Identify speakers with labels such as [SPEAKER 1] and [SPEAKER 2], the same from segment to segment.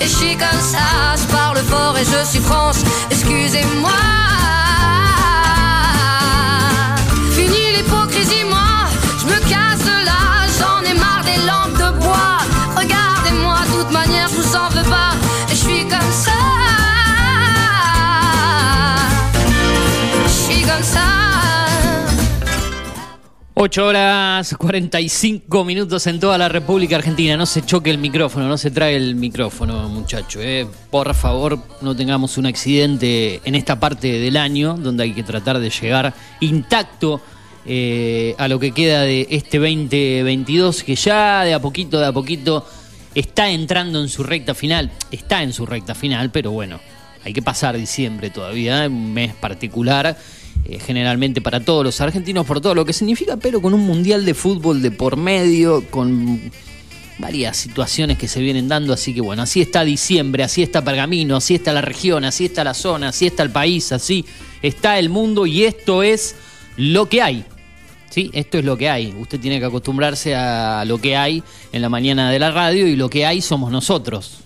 [SPEAKER 1] et je suis comme ça. Je parle fort et je suis franche, excusez-moi. Fini l'hypocrisie, moi,
[SPEAKER 2] 8 horas 45 minutos en toda la República Argentina. No se choque el micrófono, no se trae el micrófono, muchacho. eh. Por favor, no tengamos un accidente en esta parte del año, donde hay que tratar de llegar intacto eh, a lo que queda de este 2022, que ya de a poquito, de a poquito está entrando en su recta final. Está en su recta final, pero bueno, hay que pasar diciembre todavía, un mes particular eh, generalmente para todos los argentinos por todo lo que significa, pero con un mundial de fútbol de por medio, con varias situaciones que se vienen dando, así que bueno, así está diciembre, así está Pergamino, así está la región, así está la zona, así está el país, así está el mundo y esto es lo que hay. Sí, esto es lo que hay. Usted tiene que acostumbrarse a lo que hay en la mañana de la radio y lo que hay somos nosotros.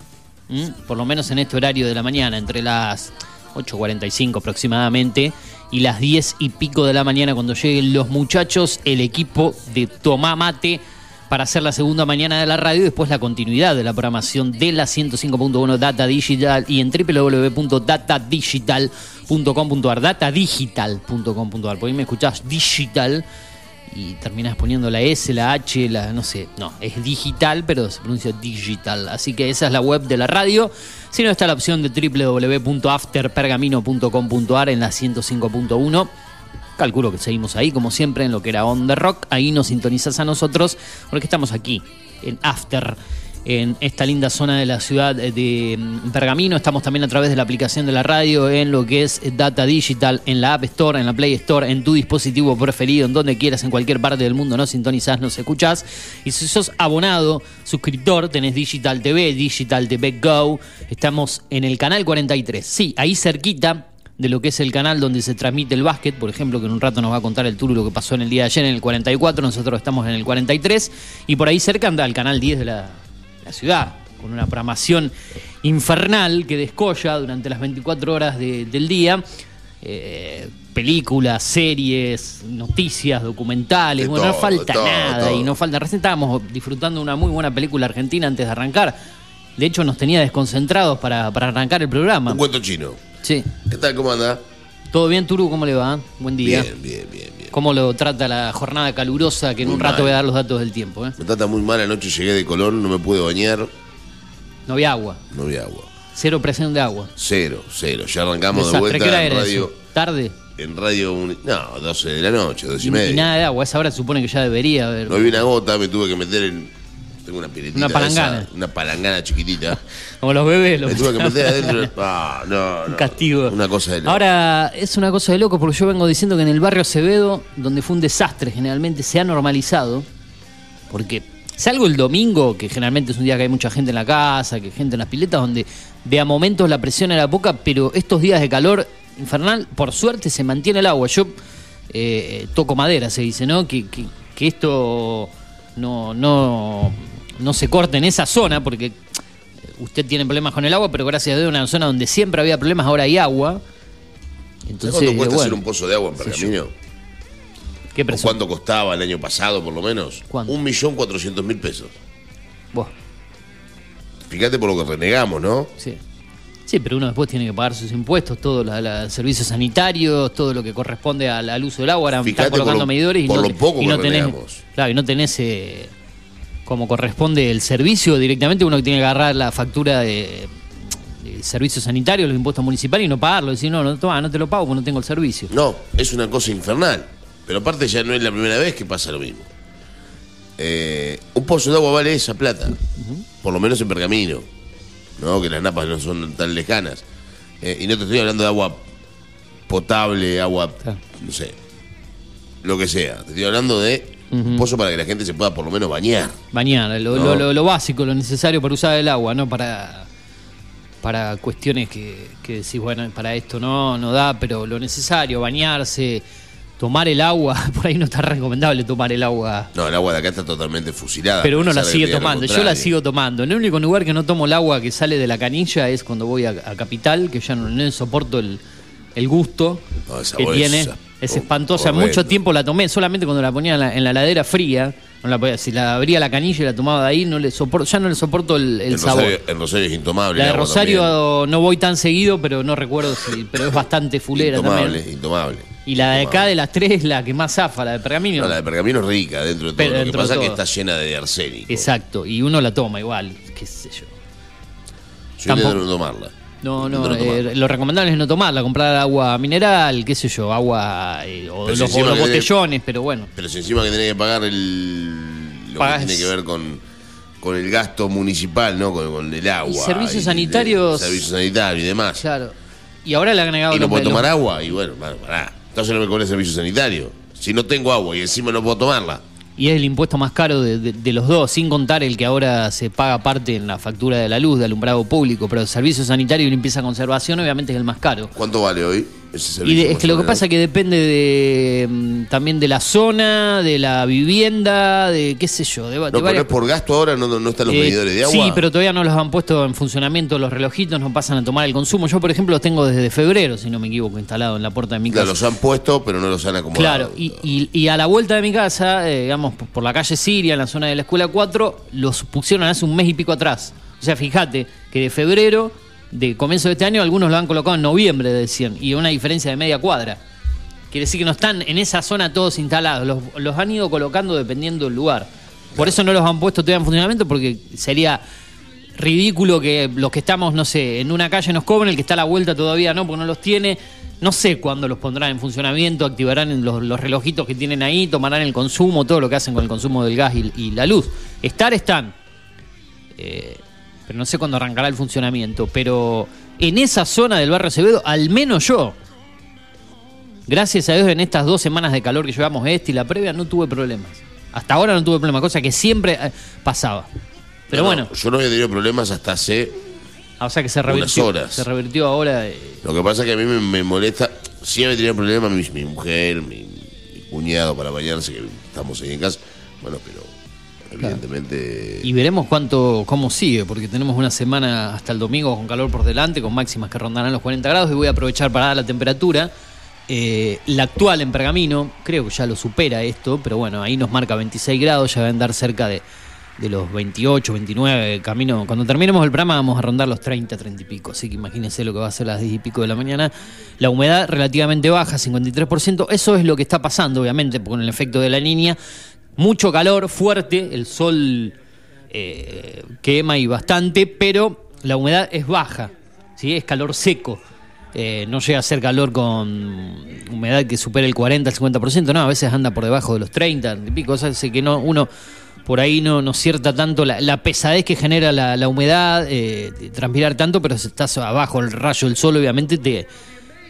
[SPEAKER 2] Por lo menos en este horario de la mañana, entre las 8.45 aproximadamente y las 10 y pico de la mañana cuando lleguen los muchachos, el equipo de Tomá Mate para hacer la segunda mañana de la radio y después la continuidad de la programación de la 105.1 Data Digital y en www.datadigital.com.ar datadigital.com.ar porque me escuchás digital y terminás poniendo la S, la H, la no sé, no, es digital, pero se pronuncia digital. Así que esa es la web de la radio. Si no está la opción de www.afterpergamino.com.ar en la 105.1. Calculo que seguimos ahí, como siempre, en lo que era On The Rock. Ahí nos sintonizas a nosotros, porque estamos aquí, en After, en esta linda zona de la ciudad de mm, Pergamino. Estamos también a través de la aplicación de la radio, en lo que es Data Digital, en la App Store, en la Play Store, en tu dispositivo preferido, en donde quieras, en cualquier parte del mundo. Nos sintonizás, nos escuchás. Y si sos abonado, suscriptor, tenés Digital TV, Digital TV Go. Estamos en el canal 43. Sí, ahí cerquita de lo que es el canal donde se transmite el básquet, por ejemplo, que en un rato nos va a contar el Turu lo que pasó en el día de ayer en el 44, nosotros estamos en el 43, y por ahí cerca anda el canal 10 de la, la ciudad, con una programación infernal que descolla durante las 24 horas de- del día. eh, películas, series, noticias, documentales,
[SPEAKER 3] De
[SPEAKER 2] bueno, no falta
[SPEAKER 3] todo,
[SPEAKER 2] nada y no falta. Recién estábamos disfrutando una muy buena película argentina antes de arrancar. De hecho, nos tenía desconcentrados para, para arrancar el programa.
[SPEAKER 3] Un cuento chino.
[SPEAKER 2] Sí.
[SPEAKER 3] ¿Qué tal? ¿Cómo anda?
[SPEAKER 2] ¿Todo bien, Turu? ¿Cómo le va? Buen día.
[SPEAKER 3] Bien, bien, bien, bien.
[SPEAKER 2] ¿Cómo lo trata la jornada calurosa? Que en
[SPEAKER 3] Muy
[SPEAKER 2] un rato
[SPEAKER 3] mal.
[SPEAKER 2] voy a dar los datos del tiempo. ¿eh?
[SPEAKER 3] Me trata muy mal. Anoche llegué de Colón, no me pude bañar,
[SPEAKER 2] No había agua.
[SPEAKER 3] no había agua.
[SPEAKER 2] Cero presión de agua.
[SPEAKER 3] Cero, cero. Ya arrancamos de
[SPEAKER 2] Desastre. ¿Qué hora
[SPEAKER 3] vuelta en
[SPEAKER 2] era
[SPEAKER 3] radio.
[SPEAKER 2] eso? ¿Tarde?
[SPEAKER 3] En radio. No, 12 de la noche, 12 y,
[SPEAKER 2] Y,
[SPEAKER 3] media.
[SPEAKER 2] y nada de agua. A esa hora se supone que ya debería haber.
[SPEAKER 3] No había una gota, me tuve que meter en. Tengo una piletita.
[SPEAKER 2] Una palangana.
[SPEAKER 3] esa, una palangana chiquitita.
[SPEAKER 2] Como los bebés. los-
[SPEAKER 3] me tuve que meter adentro. Ah, no,
[SPEAKER 2] Un castigo.
[SPEAKER 3] Una cosa de loco.
[SPEAKER 2] Ahora, es una cosa de loco porque yo vengo diciendo que en el barrio Acevedo, donde fue un desastre, generalmente se ha normalizado. Porque salgo el domingo, que generalmente es un día que hay mucha gente en la casa, que hay gente en las piletas, donde de a momentos la presión era poca, pero estos días de calor infernal, por suerte se mantiene el agua. Yo eh, toco madera, se dice, ¿no? Que, que- que esto no, no, no se corte en esa zona, porque usted tiene problemas con el agua, pero gracias a Dios una zona donde siempre había problemas, ahora hay agua.
[SPEAKER 3] ¿Sabes
[SPEAKER 2] Entonces,
[SPEAKER 3] cuánto cuesta
[SPEAKER 2] bueno,
[SPEAKER 3] hacer un pozo de agua en Pergamino?
[SPEAKER 2] ¿qué
[SPEAKER 3] ¿O
[SPEAKER 2] precio?
[SPEAKER 3] cuánto costaba el año pasado, por lo menos?
[SPEAKER 2] ¿Cuánto?
[SPEAKER 3] Un millón cuatrocientos mil pesos.
[SPEAKER 2] Buah,
[SPEAKER 3] Fíjate por lo que renegamos, ¿no?
[SPEAKER 2] sí. Sí, pero uno después tiene que pagar sus impuestos, todos los servicios sanitarios, todo lo que corresponde al, al uso del agua. Ahora
[SPEAKER 3] Fíjate
[SPEAKER 2] están colocando
[SPEAKER 3] por lo-
[SPEAKER 2] medidores y
[SPEAKER 3] por
[SPEAKER 2] no,
[SPEAKER 3] lo poco
[SPEAKER 2] y no tenés, claro, y no tenés eh, como corresponde el servicio directamente, uno que tiene que agarrar la factura de, de servicios sanitarios, los impuestos municipales y no pagarlo, decir, no, no, toma, no te lo pago porque no tengo el servicio.
[SPEAKER 3] No, es una cosa infernal. Pero aparte ya no es la primera vez que pasa lo mismo. Eh, un pozo de agua vale esa plata. Por lo menos en Pergamino. ¿no? Que las napas no son tan lejanas. Eh, y no te estoy hablando de agua potable, agua, no sé, lo que sea. Te estoy hablando de un pozo para que la gente se pueda por lo menos bañar.
[SPEAKER 2] Bañar, lo,
[SPEAKER 3] No.
[SPEAKER 2] lo- básico, lo necesario para usar el agua, no para, para cuestiones que, que decís, bueno, para esto no, no da, pero lo necesario, bañarse, tomar el agua, por ahí no está recomendable tomar el agua.
[SPEAKER 3] No, el agua de acá está totalmente fusilada.
[SPEAKER 2] Pero uno la sigue tomando, yo la sigo tomando. El único lugar que no tomo el agua que sale de la canilla es cuando voy a, a Capital, que ya no, no soporto el, el gusto
[SPEAKER 3] No,
[SPEAKER 2] que tiene.
[SPEAKER 3] Es- oh,
[SPEAKER 2] espantosa. Mucho tiempo la tomé, solamente cuando la ponía en la, en la ladera fría. No la podía, si la abría la canilla y la tomaba de ahí, no le soporto, ya no le soporto el, el sabor.
[SPEAKER 3] Rosario, en Rosario es intomable.
[SPEAKER 2] La de
[SPEAKER 3] el
[SPEAKER 2] Rosario
[SPEAKER 3] también.
[SPEAKER 2] no voy tan seguido, pero no recuerdo si. Pero es bastante fulera
[SPEAKER 3] Intomable,
[SPEAKER 2] también.
[SPEAKER 3] intomable.
[SPEAKER 2] Y la de acá de las tres es la que más zafa, la de pergamino.
[SPEAKER 3] No, la de pergamino es rica dentro de todo.
[SPEAKER 2] Pero
[SPEAKER 3] lo que pasa es que está llena de arsénico.
[SPEAKER 2] Exacto, y uno la toma igual, qué sé yo.
[SPEAKER 3] Yo
[SPEAKER 2] Tampoco-
[SPEAKER 3] intento no.
[SPEAKER 2] No, no, eh, lo recomendable es no tomarla, comprar agua mineral, qué sé yo, agua eh, o
[SPEAKER 3] Pero
[SPEAKER 2] los,
[SPEAKER 3] si
[SPEAKER 2] botellones, pero bueno.
[SPEAKER 3] Pero si encima que tenés que pagar el, lo
[SPEAKER 2] Pagás-
[SPEAKER 3] que tiene que ver con, con el gasto municipal, ¿no? Con, con el agua.
[SPEAKER 2] Y servicios sanitarios-
[SPEAKER 3] servicios sanitarios y demás.
[SPEAKER 2] Claro. Y ahora le han agregado
[SPEAKER 3] y no puedo tomar agua. Y bueno, bueno, pará. Entonces no me cobré servicio sanitario. Si no tengo agua y encima no puedo tomarla.
[SPEAKER 2] Y es el impuesto más caro de, los dos, sin contar el que ahora se paga parte en la factura de la luz, de alumbrado público, pero el servicio sanitario y limpieza conservación obviamente es el más caro.
[SPEAKER 3] ¿Cuánto vale hoy ese
[SPEAKER 2] Y de- es que lo que pasa es que depende de mm, también de la zona, de la vivienda, de qué sé yo, de, va- de?
[SPEAKER 3] No, pero es por gasto ahora, no, no están los
[SPEAKER 2] Eh,
[SPEAKER 3] medidores de agua.
[SPEAKER 2] Sí, pero todavía no los han puesto en funcionamiento los relojitos, no pasan a tomar el consumo. Yo, por ejemplo, los tengo desde febrero, si no me equivoco, instalado en la puerta de mi
[SPEAKER 3] Claro,
[SPEAKER 2] casa.
[SPEAKER 3] los han puesto, pero no los han acomodado.
[SPEAKER 2] Claro, y, y- y a la vuelta de mi casa, eh, digamos, por la calle Siria, en la zona de la Escuela 4, los pusieron hace un mes y pico atrás. O sea, fíjate que de febrero, de comienzo de este año, algunos lo han colocado en noviembre, decían, y una diferencia de media cuadra. Quiere decir que no están en esa zona todos instalados, los, los han ido colocando dependiendo del lugar. Por eso no los han puesto todavía en funcionamiento, porque sería ridículo que los que estamos, no sé, en una calle nos cobren, el que está a la vuelta todavía no, porque no los tiene. No sé cuándo los pondrán en funcionamiento, activarán los, los relojitos que tienen ahí, tomarán el consumo, todo lo que hacen con el consumo del gas y, y la luz. Estar están. Eh, pero no sé cuándo arrancará el funcionamiento. Pero en esa zona del barrio Acevedo, al menos yo, gracias a Dios en estas dos semanas de calor que llevamos este y la previa, no tuve problemas. Hasta ahora no tuve problemas, cosa que siempre eh, pasaba. Pero
[SPEAKER 3] No,
[SPEAKER 2] bueno,
[SPEAKER 3] Yo no había tenido problemas hasta hace.
[SPEAKER 2] o sea que se revirtió.
[SPEAKER 3] horas.
[SPEAKER 2] Se revirtió ahora. eh,
[SPEAKER 3] Lo que pasa es que a mí me, me molesta. Siempre tenía problemas mi, mi mujer, mi, mi cuñado para bañarse, que estamos ahí en casa. Bueno, pero evidentemente.
[SPEAKER 2] Y veremos cuánto, cómo sigue, porque tenemos una semana hasta el domingo con calor por delante, con máximas que rondarán los 40 grados, y voy a aprovechar para dar la temperatura. Eh, la actual en Pergamino, creo que ya lo supera esto, pero bueno, ahí nos marca 26 grados, ya va a andar cerca de, de los 28, 29, camino. Cuando terminemos el programa vamos a rondar los 30, 30 y pico, así que imagínense lo que va a ser a las 10 y pico de la mañana. La humedad relativamente baja, 53%, eso es lo que está pasando, obviamente, con el efecto de la niña. Mucho calor, fuerte, el sol eh, quema y bastante, pero la humedad es baja, ¿sí? es calor seco. Eh, no llega a ser calor con humedad que supere el 40, el 50%, no, a veces anda por debajo de los 30 y pico, que no, uno por ahí no, no cierta tanto la, pesadez que genera la, la humedad, eh, transpirar tanto, pero si estás abajo el rayo del sol, obviamente te,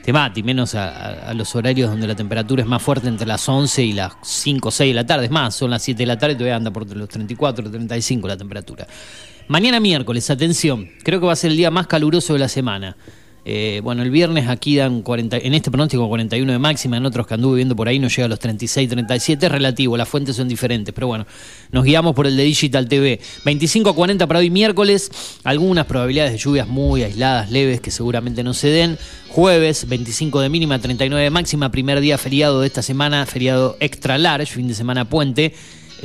[SPEAKER 2] te mata, y menos a, a- a los horarios donde la temperatura es más fuerte entre las 11 y las 5 o 6 de la tarde. Es más, son las 7 de la tarde y todavía anda por los 34, 35 la temperatura. Mañana miércoles, atención, creo que va a ser el día más caluroso de la semana. Eh, bueno, el viernes aquí dan 40, en este pronóstico 41 de máxima, en otros que anduve viendo por ahí no llega a los 36, 37, es relativo, las fuentes son diferentes, pero bueno, nos guiamos por el de Digital TV. 25 a 40 para hoy miércoles, algunas probabilidades de lluvias muy aisladas, leves, que seguramente no se den. Jueves, 25 de mínima, 39 de máxima, primer día feriado de esta semana, feriado extra large, fin de semana puente.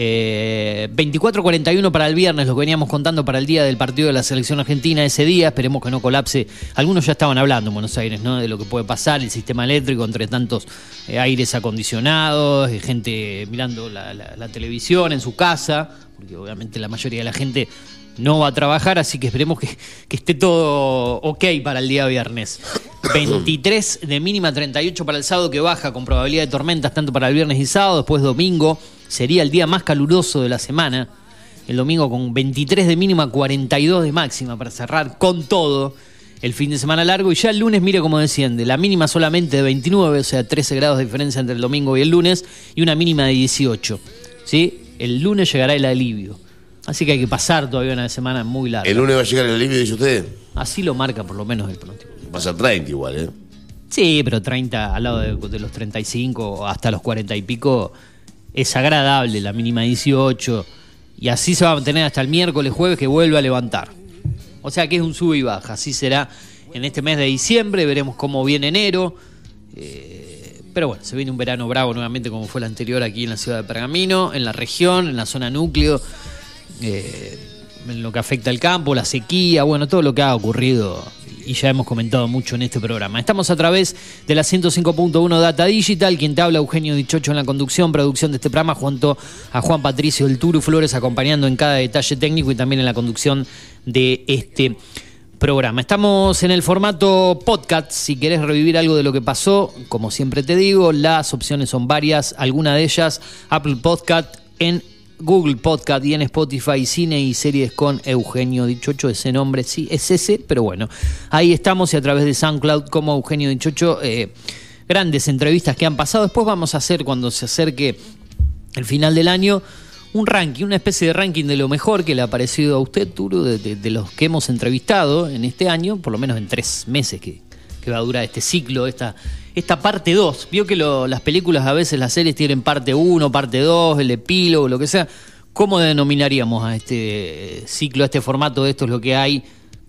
[SPEAKER 2] Eh, 24-41 para el viernes, lo que veníamos contando para el día del partido de la selección argentina ese día. Esperemos que no colapse. Algunos ya estaban hablando en Buenos Aires, ¿no? De lo que puede pasar, el sistema eléctrico entre tantos eh, aires acondicionados, eh, gente mirando la, la- la televisión en su casa, porque obviamente la mayoría de la gente no va a trabajar, así que esperemos que, que esté todo ok para el día viernes. 23 de mínima, 38 para el sábado, que baja con probabilidad de tormentas tanto para el viernes y sábado. Después domingo sería el día más caluroso de la semana. El domingo con 23 de mínima, 42 de máxima para cerrar con todo el fin de semana largo. Y ya el lunes, mire cómo desciende. La mínima solamente de 29, o sea, 13 grados de diferencia entre el domingo y el lunes, y una mínima de 18. ¿Sí? El lunes llegará el alivio. Así que hay que pasar todavía una semana muy larga.
[SPEAKER 3] ¿El lunes va a llegar el alivio, dice usted?
[SPEAKER 2] Así lo marca por lo menos el pronóstico.
[SPEAKER 3] Va a ser 30 igual, ¿eh?
[SPEAKER 2] Sí, pero 30 al lado de, de los 35 hasta los 40 y pico es agradable, la mínima 18. Y así se va a mantener hasta el miércoles, jueves que vuelve a levantar. O sea que es un sub y baja. Así será en este mes de diciembre. Veremos cómo viene enero. Eh, pero bueno, se viene un verano bravo nuevamente como fue el anterior aquí en la ciudad de Pergamino, en la región, en la zona núcleo. Eh, en lo que afecta al campo, la sequía, bueno, todo lo que ha ocurrido y ya hemos comentado mucho en este programa. Estamos a través de la 105.1 Data Digital, quien te habla Eugenio Dichocho en la conducción, producción de este programa, junto a Juan Patricio del Turu Flores acompañando en cada detalle técnico y también en la conducción de este programa. Estamos en el formato podcast, si querés revivir algo de lo que pasó, como siempre te digo, las opciones son varias, alguna de ellas Apple Podcast en Google Podcast y en Spotify Cine y Series con Eugenio Dichocho. Ese nombre sí es ese, pero bueno, ahí estamos y a través de SoundCloud como Eugenio Dichocho. Eh, grandes entrevistas que han pasado. Después vamos a hacer cuando se acerque el final del año un ranking, una especie de ranking de lo mejor que le ha parecido a usted, Turo, de, de- de los que hemos entrevistado en este año, por lo menos en tres meses que, que va a durar este ciclo, esta, esta parte 2. Vio que lo- las películas, a veces las series tienen parte 1, parte 2, el epílogo, lo que sea. ¿Cómo denominaríamos a este ciclo, a este formato de esto es lo que hay?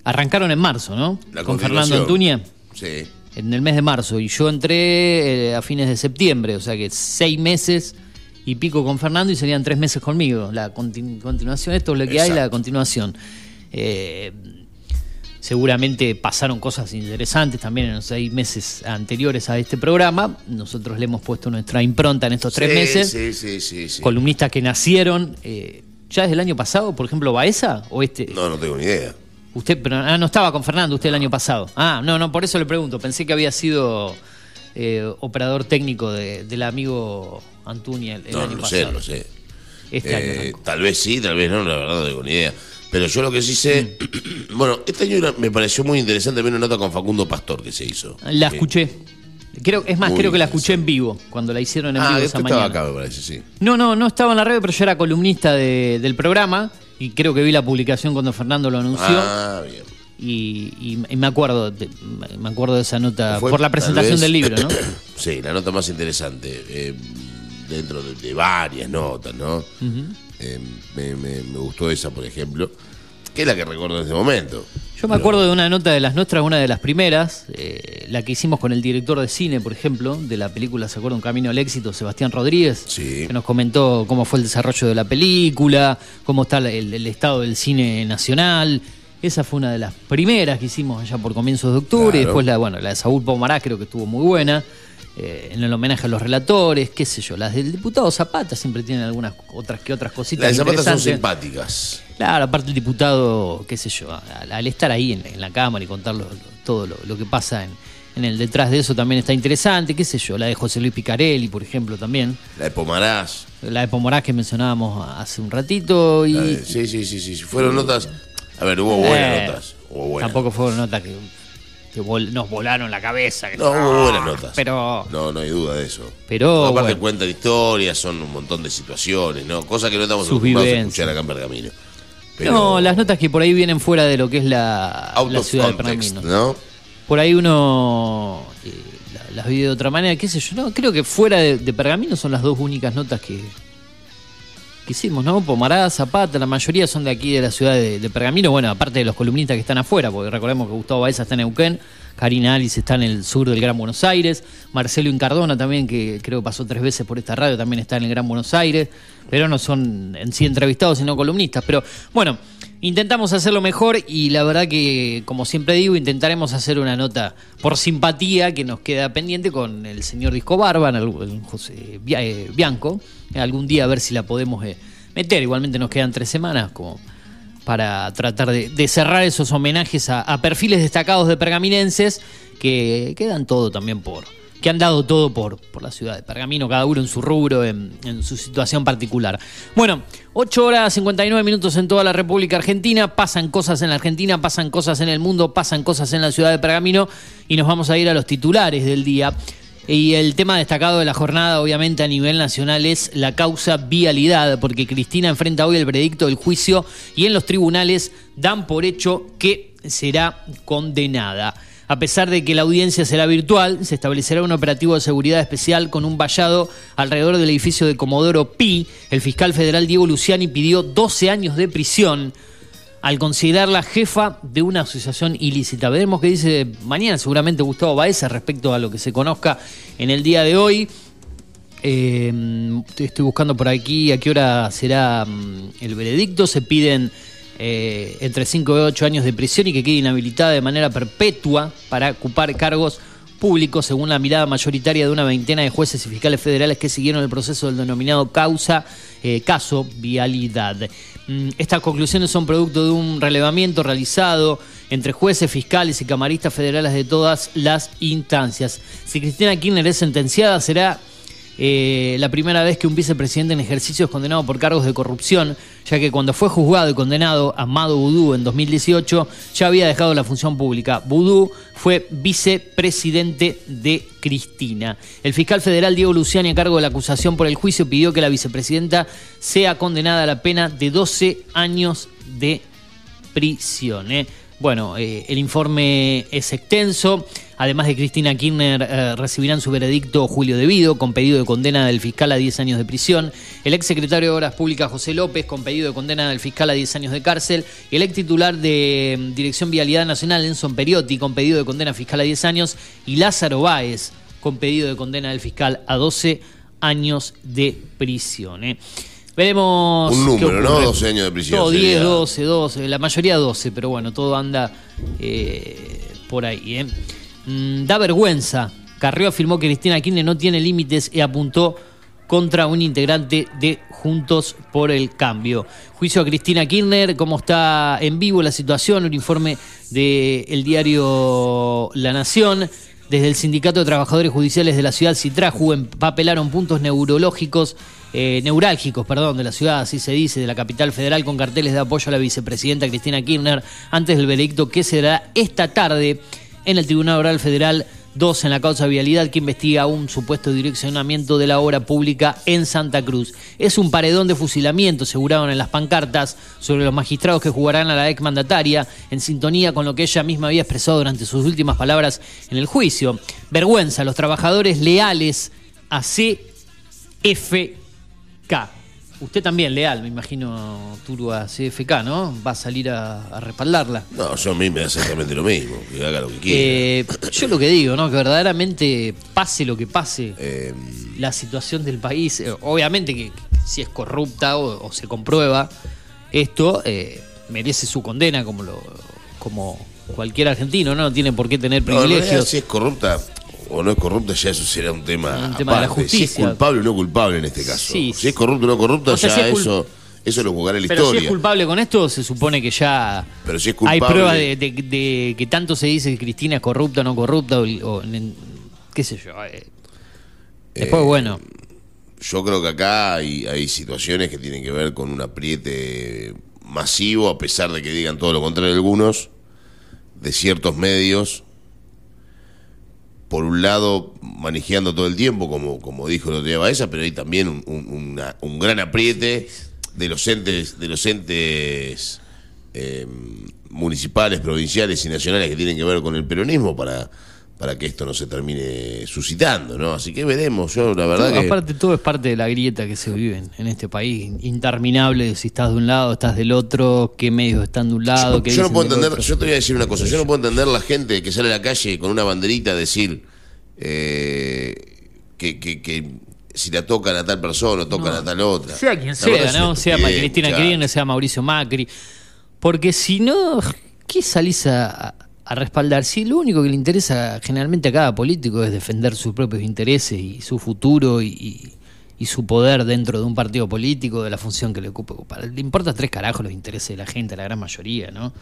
[SPEAKER 2] Arrancaron en marzo, ¿no?
[SPEAKER 3] La
[SPEAKER 2] Con Fernando. Antuña
[SPEAKER 3] Sí.
[SPEAKER 2] en el mes de marzo y yo entré eh, a fines de septiembre, o sea que seis meses y pico con Fernando y serían tres meses conmigo. La continu- continuación, esto es lo que hay, la continuación. Eh, seguramente pasaron cosas interesantes también en los seis meses anteriores a este programa. Nosotros le hemos puesto nuestra impronta en estos tres
[SPEAKER 3] Sí,
[SPEAKER 2] meses.
[SPEAKER 3] Sí, sí, sí. sí.
[SPEAKER 2] Columnistas que nacieron eh, ya desde el año pasado, por ejemplo, Baeza o este.
[SPEAKER 3] No, no tengo ni idea.
[SPEAKER 2] Usted, pero ah, no estaba con Fernando usted el año pasado. Ah, no, no, por eso le pregunto. Pensé que había sido eh, operador técnico de- del amigo Antuña el, el
[SPEAKER 3] No,
[SPEAKER 2] año
[SPEAKER 3] no
[SPEAKER 2] pasado.
[SPEAKER 3] sé, no sé.
[SPEAKER 2] Este año
[SPEAKER 3] Eh,
[SPEAKER 2] arrancó.
[SPEAKER 3] tal vez sí, tal vez no, la verdad no tengo ni idea. Pero yo lo que sí sé.
[SPEAKER 2] Mm.
[SPEAKER 3] bueno, este año me pareció muy interesante ver una nota con Facundo Pastor que se hizo.
[SPEAKER 2] La escuché. Creo, es más, creo que la escuché en vivo, cuando la hicieron en
[SPEAKER 3] Ah,
[SPEAKER 2] vivo esa
[SPEAKER 3] estaba
[SPEAKER 2] mañana.
[SPEAKER 3] acá, me parece, sí.
[SPEAKER 2] No, no, no estaba en la radio, pero yo era columnista de- del programa y creo que vi la publicación cuando Fernando lo anunció.
[SPEAKER 3] Ah, bien.
[SPEAKER 2] Y, y- me acuerdo de, me acuerdo de esa nota
[SPEAKER 3] Fue,
[SPEAKER 2] por la presentación
[SPEAKER 3] vez,
[SPEAKER 2] del libro, ¿no?
[SPEAKER 3] sí, la nota más interesante. eh, dentro de, de varias notas, ¿no? Eh, me, me- me gustó esa, por ejemplo, que es la que recuerdo en ese momento.
[SPEAKER 2] Yo me acuerdo de una nota de las nuestras, una de las primeras, eh, la que hicimos con el director de cine, por ejemplo, de la película ¿Se acuerda? Un camino al éxito, Sebastián Rodríguez,
[SPEAKER 3] Sí.
[SPEAKER 2] que nos comentó cómo fue el desarrollo de la película, cómo está el, el estado del cine nacional. Esa fue una de las primeras que hicimos allá por comienzos de octubre. Y después la, bueno, la de Saúl Pomará creo que estuvo muy buena. Eh, en el homenaje a los relatores, qué sé yo. Las del diputado Zapata siempre tienen algunas otras que otras cositas.
[SPEAKER 3] Las zapatas son
[SPEAKER 2] interesantes.
[SPEAKER 3] simpáticas.
[SPEAKER 2] Claro, aparte el diputado, qué sé yo, al, al estar ahí en, en la Cámara y contar lo- lo- todo lo, lo que pasa en, en el detrás de eso también está interesante, qué sé yo, la de José Luis Picarelli, por ejemplo, también,
[SPEAKER 3] La de Pomarás.
[SPEAKER 2] la de Pomorás que mencionábamos hace un ratito y
[SPEAKER 3] de- sí, sí, sí, sí. Fueron notas. A ver, hubo buenas
[SPEAKER 2] Eh,
[SPEAKER 3] notas. Hubo buenas.
[SPEAKER 2] tampoco fueron notas que, que vol- nos volaron la cabeza. que-
[SPEAKER 3] No, hubo buenas notas.
[SPEAKER 2] Pero
[SPEAKER 3] No, no hay duda de eso.
[SPEAKER 2] Pero,
[SPEAKER 3] Aparte
[SPEAKER 2] bueno.
[SPEAKER 3] cuentan historias, son un montón de situaciones, ¿no? Cosas que no estamos acostumbrados a escuchar acá en Pergamino. Pero
[SPEAKER 2] no, las notas que por ahí vienen fuera de lo que es la,
[SPEAKER 3] out
[SPEAKER 2] la
[SPEAKER 3] of
[SPEAKER 2] ciudad de Pergamino.
[SPEAKER 3] ¿no?
[SPEAKER 2] por ahí uno eh, la- las vive de otra manera, qué sé yo, no, creo que fuera de, de Pergamino son las dos únicas notas que, que hicimos, ¿no? Pomará, Zapata, la mayoría son de aquí de la ciudad de, de Pergamino, bueno, aparte de los columnistas que están afuera, porque recordemos que Gustavo Baeza está en Neuquén, Karina Alice está en el sur del Gran Buenos Aires, Marcelo Incardona también, que creo que pasó tres veces por esta radio, también está en el Gran Buenos Aires, pero no son en sí entrevistados, sino columnistas. Pero bueno, intentamos hacerlo mejor y la verdad que, como siempre digo, intentaremos hacer una nota por simpatía que nos queda pendiente con el señor Disco Barba, José Bia- eh, Bianco, algún día a ver si la podemos eh, meter. Igualmente nos quedan tres semanas como para tratar de, cerrar esos homenajes a perfiles destacados de pergaminenses que quedan todo también por, que han dado todo por, por la ciudad de Pergamino, cada uno en su rubro, en, su situación particular. Bueno, 8 horas 59 minutos en toda la República Argentina, pasan cosas en la Argentina, pasan cosas en el mundo, pasan cosas en la ciudad de Pergamino y nos vamos a ir a los titulares del día. Y el tema destacado de la jornada, obviamente, a nivel nacional es la causa vialidad, porque Cristina enfrenta hoy el veredicto del juicio y en los tribunales dan por hecho que será condenada. A pesar de que la audiencia será virtual, se establecerá un operativo de seguridad especial con un vallado alrededor del edificio de Comodoro Pi. El fiscal federal Diego Luciani pidió 12 años de prisión al considerarla jefa de una asociación ilícita. Veremos qué dice mañana seguramente Gustavo Baeza respecto a lo que se conozca en el día de hoy. Eh, estoy buscando por aquí a qué hora será mm, el veredicto. Se piden eh, entre 5 y 8 años de prisión y que quede inhabilitada de manera perpetua para ocupar cargos públicos, según la mirada mayoritaria de una veintena de jueces y fiscales federales que siguieron el proceso del denominado causa, eh, caso vialidad. Mm, Estas conclusiones son producto de un relevamiento realizado entre jueces, fiscales y camaristas federales de todas las instancias. Si Cristina Kirchner es sentenciada, será eh, la primera vez que un vicepresidente en ejercicio es condenado por cargos de corrupción, ya que cuando fue juzgado y condenado Amado Vudú en 2018 ya había dejado la función pública. Vudú fue vicepresidente de Cristina. El fiscal federal Diego Luciani, a cargo de la acusación por el juicio, pidió que la vicepresidenta sea condenada a la pena de 12 años de prisión. ¿eh? Bueno, eh, el informe es extenso. Además de Cristina Kirchner, eh, recibirán su veredicto Julio Devido, con pedido de condena del fiscal a 10 años de prisión. El ex secretario de Obras Públicas, José López, con pedido de condena del fiscal a 10 años de cárcel. Y el ex titular de mm, Dirección Vialidad Nacional, Enson Periotti, con pedido de condena fiscal a 10 años. Y Lázaro Báez, con pedido de condena del fiscal a 12 años de prisión. ¿eh? Veremos.
[SPEAKER 3] Un número, ¿no?
[SPEAKER 2] ocurre.
[SPEAKER 3] 12 años de prisión
[SPEAKER 2] Todo 10,
[SPEAKER 3] sería.
[SPEAKER 2] 12, 12, la mayoría 12, pero bueno, todo anda eh, por ahí. ¿eh? Mm, da vergüenza. Carrió afirmó que Cristina Kirchner no tiene límites y apuntó contra un integrante de Juntos por el Cambio. Juicio a Cristina Kirchner, cómo está en vivo la situación, un informe del diario La Nación. Desde el Sindicato de Trabajadores Judiciales de la ciudad Citraju empapelaron puntos neurológicos, eh, neurálgicos, perdón, de la ciudad, así se dice, de la capital federal, con carteles de apoyo a la vicepresidenta Cristina Kirchner antes del veredicto que se dará esta tarde en el Tribunal Oral Federal 2 en la causa vialidad que investiga un supuesto direccionamiento de la obra pública en Santa Cruz. Es un paredón de fusilamiento, aseguraron en las pancartas sobre los magistrados que jugarán a la ex mandataria, en sintonía con lo que ella misma había expresado durante sus últimas palabras en el juicio. Vergüenza, los trabajadores leales a CFK. Usted también, leal, me imagino, Turu, a CFK, ¿no? Va a salir a, a respaldarla.
[SPEAKER 3] No, yo a mí me da exactamente lo mismo. Que haga lo que quiera.
[SPEAKER 2] Eh, yo lo que digo, ¿no? Que verdaderamente pase lo que pase,
[SPEAKER 3] Eh,
[SPEAKER 2] la situación del país, eh, obviamente que si es corrupta o, o se comprueba esto, eh, merece su condena como lo como cualquier argentino, ¿no? No tiene por qué tener
[SPEAKER 3] no, en realidad,
[SPEAKER 2] privilegios.
[SPEAKER 3] si es corrupta o no es corrupta, ya eso será un tema,
[SPEAKER 2] Un tema de la
[SPEAKER 3] aparte. Si es
[SPEAKER 2] justicia.
[SPEAKER 3] culpable o no culpable en este caso.
[SPEAKER 2] Sí,
[SPEAKER 3] si es corrupto o no corrupta,
[SPEAKER 2] O sea,
[SPEAKER 3] ya
[SPEAKER 2] si es cul-
[SPEAKER 3] eso, eso lo jugará la
[SPEAKER 2] Pero si
[SPEAKER 3] historia.
[SPEAKER 2] es culpable con esto, se supone que ya
[SPEAKER 3] Pero si es
[SPEAKER 2] hay pruebas de, de- de que tanto se dice que Cristina es corrupta o no corrupta, o, qué sé yo. eh. Después, bueno,
[SPEAKER 3] Yo creo que acá hay, hay situaciones que tienen que ver con un apriete masivo, a pesar de que digan todo lo contrario algunos, de ciertos medios, por un lado manejando todo el tiempo, como, como dijo el otro día Baeza, pero hay también un, un- un gran apriete de los entes, de los entes eh, municipales, provinciales y nacionales que tienen que ver con el peronismo para, para que esto no se termine suscitando, ¿no? Así que veremos, yo la verdad
[SPEAKER 2] Todo,
[SPEAKER 3] que...
[SPEAKER 2] aparte, todo es parte de la grieta que se vive en, en este país, interminable, si estás de un lado, estás del otro, qué medios están de un lado,
[SPEAKER 3] Yo,
[SPEAKER 2] qué
[SPEAKER 3] yo no puedo entender,
[SPEAKER 2] otro.
[SPEAKER 3] yo te voy a decir una cosa, yo no puedo entender la gente que sale a la calle con una banderita a decir eh, que, que, que si la tocan a tal persona o tocan a tal otra.
[SPEAKER 2] Sea quien sea, ¿no? Sea Cristina. Kirchner, sea Mauricio Macri. Porque si no, ¿qué salís a, a respaldar? Si lo único que le interesa generalmente a cada político es defender sus propios intereses y su futuro y, y- su poder dentro de un partido político, de la función que le ocupe ocupar. Le importa tres carajos los intereses de la gente, la gran mayoría, ¿no?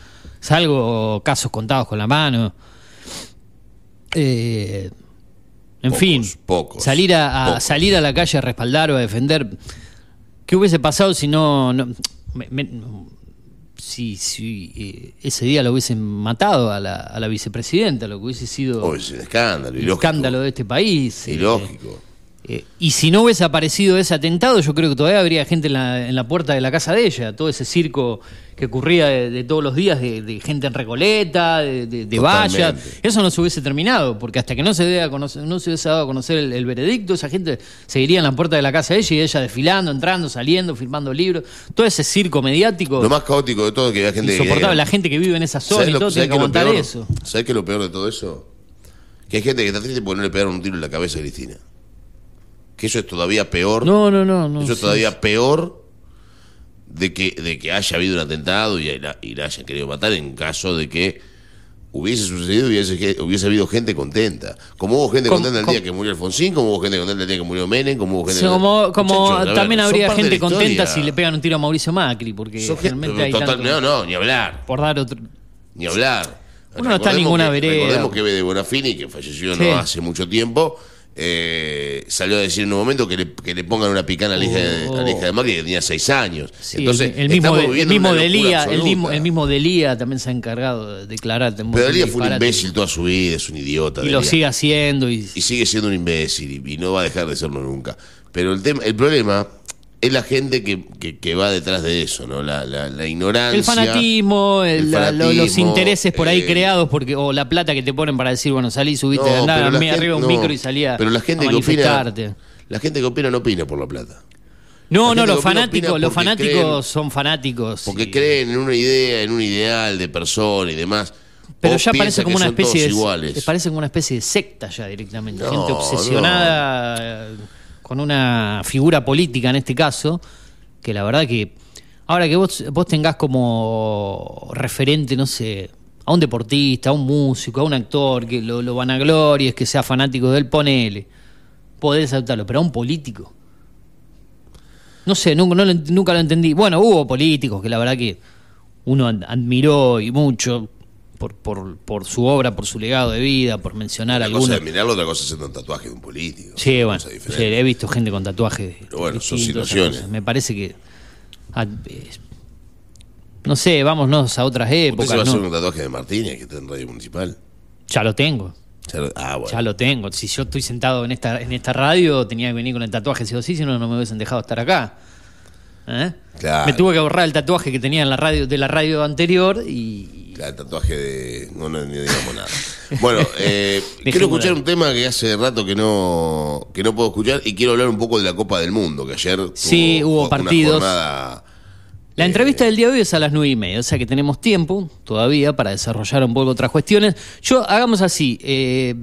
[SPEAKER 2] Salvo casos contados con la mano. Eh, En
[SPEAKER 3] Pocos,
[SPEAKER 2] fin,
[SPEAKER 3] pocos,
[SPEAKER 2] salir a, a-
[SPEAKER 3] pocos.
[SPEAKER 2] salir a la calle a respaldar o a defender. ¿Qué hubiese pasado si no, no- me- me- si, si, eh, ese día lo hubiesen matado a la, a la vicepresidenta, lo que hubiese sido
[SPEAKER 3] Oh, es un escándalo,
[SPEAKER 2] el
[SPEAKER 3] ilógico.
[SPEAKER 2] escándalo de este país?
[SPEAKER 3] Ilógico.
[SPEAKER 2] Eh, y si no hubiese aparecido ese atentado, yo creo que todavía habría gente en la, en la puerta de la casa de ella. Todo ese circo que ocurría de, de todos los días, de, de gente en Recoleta, de, vallas. Eso no se hubiese terminado, porque hasta que no se, dé a conocer- no se hubiese dado a conocer el, el veredicto, esa gente seguiría en la puerta de la casa de ella y ella desfilando, entrando, saliendo, firmando libros. Todo ese circo mediático
[SPEAKER 3] Lo más caótico de todo es que había gente que-
[SPEAKER 2] insoportable. La gente que vive en esa zona
[SPEAKER 3] ¿Sabés
[SPEAKER 2] y
[SPEAKER 3] lo-
[SPEAKER 2] todo tiene que aguantar
[SPEAKER 3] peor?
[SPEAKER 2] eso.
[SPEAKER 3] ¿Sabés qué es lo peor de todo eso? Que hay gente que está triste por no le pegaron un tiro en la cabeza a Cristina. Que eso es todavía peor.
[SPEAKER 2] No, no, no. no
[SPEAKER 3] eso es
[SPEAKER 2] sí.
[SPEAKER 3] todavía peor de que, de que haya habido un atentado y la, y la hayan querido matar en caso de que hubiese sucedido y hubiese, hubiese habido gente contenta. Como hubo gente contenta el día que murió Alfonsín, como hubo gente contenta el día que murió Menem, como hubo gente
[SPEAKER 2] como como
[SPEAKER 3] Muchachos, a ver,
[SPEAKER 2] también habría gente contenta si le pegan un tiro a Mauricio Macri, porque
[SPEAKER 3] gente-
[SPEAKER 2] realmente hay
[SPEAKER 3] total-
[SPEAKER 2] tanto-
[SPEAKER 3] no, no, ni hablar.
[SPEAKER 2] por dar otro.
[SPEAKER 3] Ni hablar.
[SPEAKER 2] Uno no está en ninguna
[SPEAKER 3] que-
[SPEAKER 2] vereda.
[SPEAKER 3] Recordemos que de Bonafini, que falleció
[SPEAKER 2] Sí.
[SPEAKER 3] no hace mucho tiempo, eh, salió a decir en un momento que le, que le pongan una picana a la hija de, a la hija de Macri que tenía seis años.
[SPEAKER 2] Sí,
[SPEAKER 3] Entonces,
[SPEAKER 2] el, el mismo,
[SPEAKER 3] estamos
[SPEAKER 2] de, el mismo
[SPEAKER 3] una
[SPEAKER 2] de
[SPEAKER 3] locura
[SPEAKER 2] Lía, el
[SPEAKER 3] absoluta.
[SPEAKER 2] mismo, el mismo de Lía también se ha encargado de declarar.
[SPEAKER 3] Pero Elías fue un imbécil toda su vida, es un idiota.
[SPEAKER 2] Y lo
[SPEAKER 3] Delía.
[SPEAKER 2] sigue haciendo. Y,
[SPEAKER 3] Y sigue siendo un imbécil y, y no va a dejar de serlo nunca. Pero el tema, el problema es la gente que, que, que va detrás de eso, ¿no? La, la, la ignorancia.
[SPEAKER 2] el fanatismo, el-
[SPEAKER 3] el
[SPEAKER 2] los intereses por ahí
[SPEAKER 3] eh,
[SPEAKER 2] creados, porque o la plata que te ponen para decir, bueno, salí, subiste,
[SPEAKER 3] No, gente-
[SPEAKER 2] arriba un
[SPEAKER 3] no,
[SPEAKER 2] micro y salía
[SPEAKER 3] Pero la gente
[SPEAKER 2] a
[SPEAKER 3] que opina, la gente que opina no opina por la plata.
[SPEAKER 2] No, no, los fanáticos, los fanáticos
[SPEAKER 3] creen-
[SPEAKER 2] son fanáticos.
[SPEAKER 3] Porque
[SPEAKER 2] y-
[SPEAKER 3] creen en una idea, en un ideal de persona y demás.
[SPEAKER 2] Pero ya parece como una especie de parece como una especie de secta ya directamente,
[SPEAKER 3] No,
[SPEAKER 2] gente obsesionada con una figura política en este caso, que la verdad que ahora que vos vos tengas como referente, no sé, a un deportista, a un músico, a un actor que lo, lo vanaglories, que sea fanático de él, ponele. Podés aceptarlo, pero a un político. No sé, nunca, nunca lo entendí. Bueno, hubo políticos que la verdad que uno ad- admiró y mucho por, por, por su obra, por su legado de vida, por mencionar
[SPEAKER 3] Una cosa es mirarlo, otra cosa es hacer un tatuaje de un político.
[SPEAKER 2] Sí, bueno, sí, he visto gente con tatuajes.
[SPEAKER 3] Pero bueno, son situaciones.
[SPEAKER 2] Me parece que. ah, no sé, vámonos a otras
[SPEAKER 3] ¿Usted
[SPEAKER 2] épocas.
[SPEAKER 3] se va a
[SPEAKER 2] ¿no?
[SPEAKER 3] hacer un tatuaje de Martínez que está en Radio Municipal?
[SPEAKER 2] Ya lo tengo.
[SPEAKER 3] Ya lo- Ah, bueno.
[SPEAKER 2] Ya lo tengo. Si yo estoy sentado en esta, en esta radio, tenía que venir con el tatuaje o sí, si no, no me hubiesen dejado estar acá. ¿Eh?
[SPEAKER 3] Claro.
[SPEAKER 2] Me tuve que borrar el tatuaje que tenía en la radio, de la radio anterior y.
[SPEAKER 3] Claro, el tatuaje de. No, no, ni digamos nada. Bueno, eh, quiero escuchar un tema que hace rato que no, que no puedo escuchar y quiero hablar un poco de la Copa del Mundo, que ayer
[SPEAKER 2] Sí, hubo
[SPEAKER 3] una
[SPEAKER 2] partidos.
[SPEAKER 3] jornada-
[SPEAKER 2] La entrevista del día de hoy es a las nueve y media, o sea que tenemos tiempo todavía para desarrollar un poco otras cuestiones. Yo hagamos así, eh,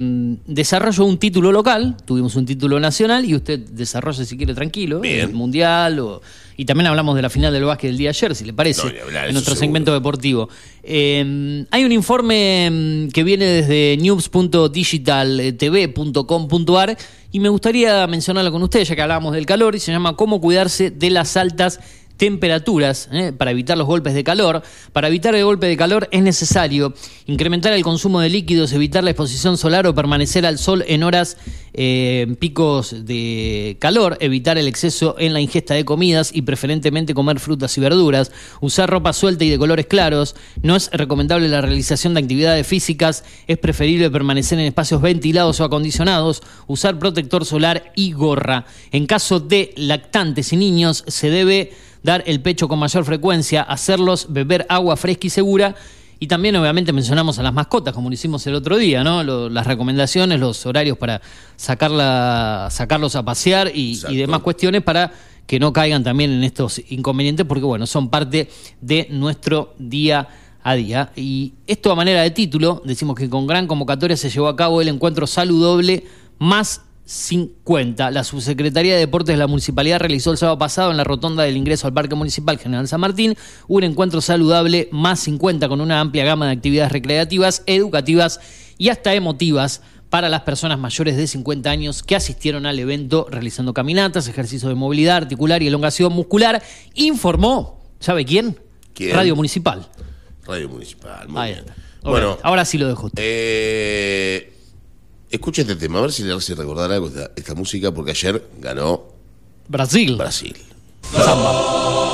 [SPEAKER 2] desarrollo un título local, tuvimos un título nacional y usted desarrolla si quiere tranquilo,
[SPEAKER 3] Bien.
[SPEAKER 2] el mundial o- y también hablamos de la final del básquet del día de ayer, si le parece,
[SPEAKER 3] No, ni hablar,
[SPEAKER 2] en nuestro
[SPEAKER 3] seguro.
[SPEAKER 2] segmento deportivo. Eh, hay un informe mm, que viene desde news.digitaltv.com.ar y me gustaría mencionarlo con ustedes, ya que hablábamos del calor, y se llama Cómo cuidarse de las altas temperaturas eh, para evitar los golpes de calor. Para evitar el golpe de calor es necesario incrementar el consumo de líquidos, evitar la exposición solar o permanecer al sol en horas eh, picos de calor, evitar el exceso en la ingesta de comidas y preferentemente comer frutas y verduras, usar ropa suelta y de colores claros, no es recomendable la realización de actividades físicas, es preferible permanecer en espacios ventilados o acondicionados, usar protector solar y gorra. En caso de lactantes y niños se debe dar el pecho con mayor frecuencia, hacerlos beber agua fresca y segura. Y también obviamente mencionamos a las mascotas, como lo hicimos el otro día, ¿no? Lo- las recomendaciones, los horarios para sacarla, sacarlos a pasear y, demás cuestiones para que no caigan también en estos inconvenientes, porque bueno, son parte de nuestro día a día. Y esto a manera de título, decimos que con gran convocatoria se llevó a cabo el encuentro saludable más 50. La Subsecretaría de Deportes de la Municipalidad realizó el sábado pasado en la rotonda del ingreso al Parque Municipal General San Martín un encuentro saludable más 50 con una amplia gama de actividades recreativas, educativas y hasta emotivas para las personas mayores de 50 años que asistieron al evento realizando caminatas, ejercicios de movilidad articular y elongación muscular. Informó, ¿sabe quién?
[SPEAKER 3] ¿Quién?
[SPEAKER 2] Radio Municipal.
[SPEAKER 3] Radio Municipal. Muy
[SPEAKER 2] Ahí
[SPEAKER 3] bien.
[SPEAKER 2] está.
[SPEAKER 3] Bueno,
[SPEAKER 2] ahora sí lo dejo. usted.
[SPEAKER 3] eh, Escucha este tema, a ver si le hace recordar algo esta, esta música, porque ayer ganó
[SPEAKER 2] Brasil.
[SPEAKER 3] Brasil.
[SPEAKER 2] Samba.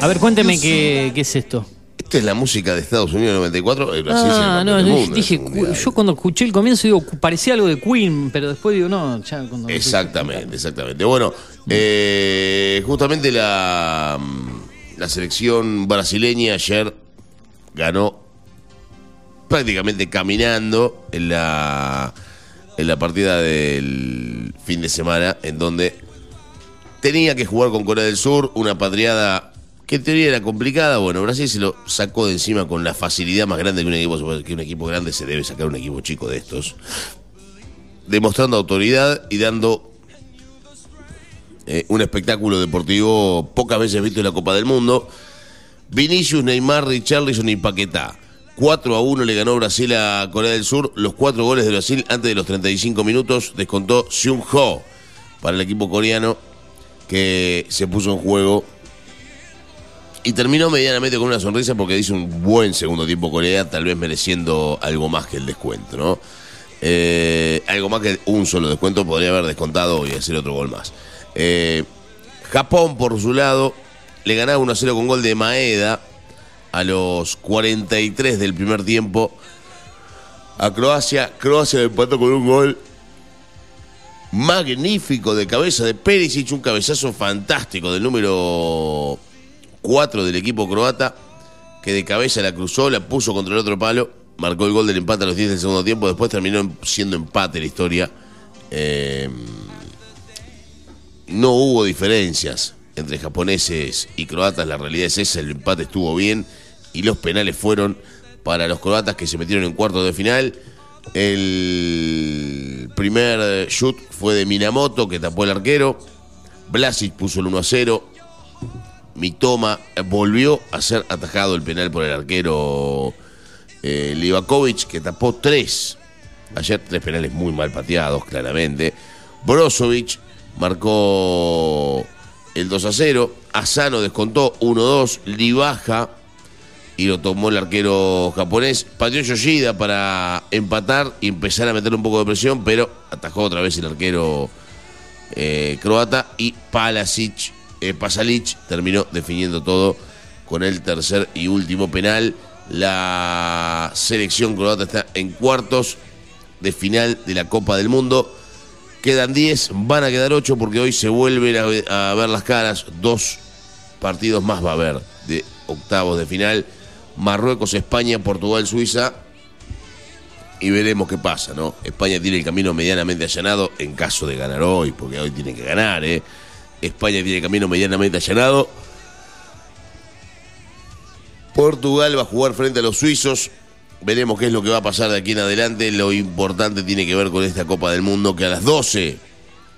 [SPEAKER 4] A
[SPEAKER 2] ver, cuénteme qué, qué es esto.
[SPEAKER 3] Esta es la música de Estados Unidos 94, el Brasil
[SPEAKER 2] Ah, no, yo dije, yo cuando escuché el comienzo digo, parecía algo de Queen, pero después digo, no, ya cuando...
[SPEAKER 3] Exactamente, exactamente. Bueno, eh, justamente la, mm, la selección brasileña ayer ganó prácticamente caminando en la, en la partida del fin de semana, en donde tenía que jugar con Corea del Sur, una patriada que en teoría era complicada. Bueno, Brasil se lo sacó de encima con la facilidad más grande que un equipo, que un equipo grande se debe sacar un equipo chico de estos. Demostrando autoridad y dando eh, un espectáculo deportivo pocas veces visto en la Copa del Mundo. Vinicius, Neymar, Richarlison y Paquetá. 4 a 1 le ganó Brasil a Corea del Sur. Los cuatro goles de Brasil antes de los 35 minutos descontó Seung Ho para el equipo coreano que se puso en juego y terminó medianamente con una sonrisa porque hizo un buen segundo tiempo Corea, tal vez mereciendo algo más que el descuento, ¿no? Eh, algo más que un solo descuento, podría haber descontado y hacer otro gol más. Eh, Japón, por su lado, le ganaba 1 a 0 con gol de Maeda a los 43 del primer tiempo a Croacia. Croacia empató con un gol magnífico de cabeza de Perisic, un cabezazo fantástico del número 4 del equipo croata, que de cabeza la cruzó, la puso contra el otro palo, marcó el gol del empate a los 10 del segundo tiempo, después terminó siendo empate la historia. Eh, no hubo diferencias entre japoneses y croatas, la realidad es esa, el empate estuvo bien y los penales fueron para los croatas que se metieron en cuartos de final. El primer shoot fue de Minamoto que tapó el arquero. Blasic puso el 1 a 0. Mitoma volvió a ser atajado el penal por el arquero eh, que tapó tres. Ayer tres penales muy mal pateados, claramente. Brozovic marcó el 2 a 0. Asano descontó 1-2. Libaja y lo tomó el arquero japonés. Pateó Yoshida para empatar y empezar a meter un poco de presión, pero atajó otra vez el arquero eh, croata y Palasic, eh, Pasalic terminó definiendo todo con el tercer y último penal. La selección croata está en cuartos de final de la Copa del Mundo. Quedan 10, van a quedar 8 porque hoy se vuelven a, ve- a ver las caras. Dos partidos más va a haber de octavos de final. Marruecos, España, Portugal, Suiza. Y veremos qué pasa, ¿no? España tiene el camino medianamente allanado en caso de ganar hoy, porque hoy tiene que ganar, ¿eh? España tiene el camino medianamente allanado. Portugal va a jugar frente a los suizos. Veremos qué es lo que va a pasar de aquí en adelante. Lo importante tiene que ver con esta Copa del Mundo, que a las 12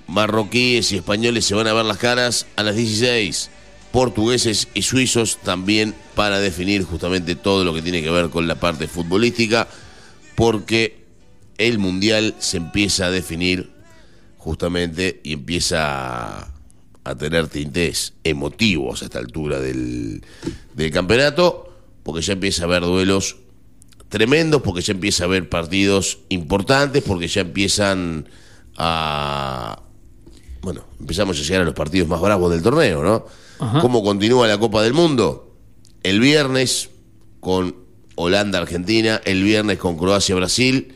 [SPEAKER 3] marroquíes y españoles se van a ver las caras, a las 16 portugueses y suizos también para definir justamente todo lo que tiene que ver con la parte futbolística, porque el Mundial se empieza a definir justamente y empieza a, tener tintes emotivos a esta altura del, del campeonato, porque ya empieza a haber duelos tremendos, porque ya empieza a haber partidos importantes, porque ya empiezan a... Bueno, empezamos a llegar a los partidos más bravos del torneo, ¿no?
[SPEAKER 2] Ajá.
[SPEAKER 3] ¿Cómo continúa la Copa del Mundo? El viernes con Holanda-Argentina, el viernes con Croacia-Brasil,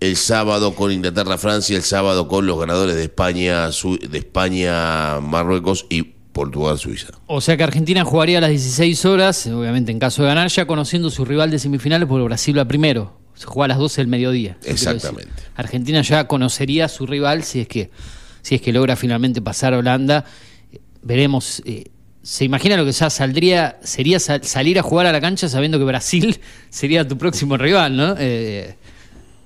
[SPEAKER 3] el sábado con Inglaterra-Francia, el sábado con los ganadores de España, de España-Marruecos y Portugal-Suiza.
[SPEAKER 2] O sea que Argentina jugaría a las 16 horas, obviamente en caso de ganar, ya conociendo su rival de semifinales, porque Brasil va primero. Se juega a las 12 del mediodía.
[SPEAKER 3] Exactamente.
[SPEAKER 2] Argentina ya conocería a su rival si es que, si es que logra finalmente pasar a Holanda. Veremos. eh, ¿Se imagina lo que ya saldría? Sería sal- salir a jugar a la cancha sabiendo que Brasil sería tu próximo rival, ¿no? Eh,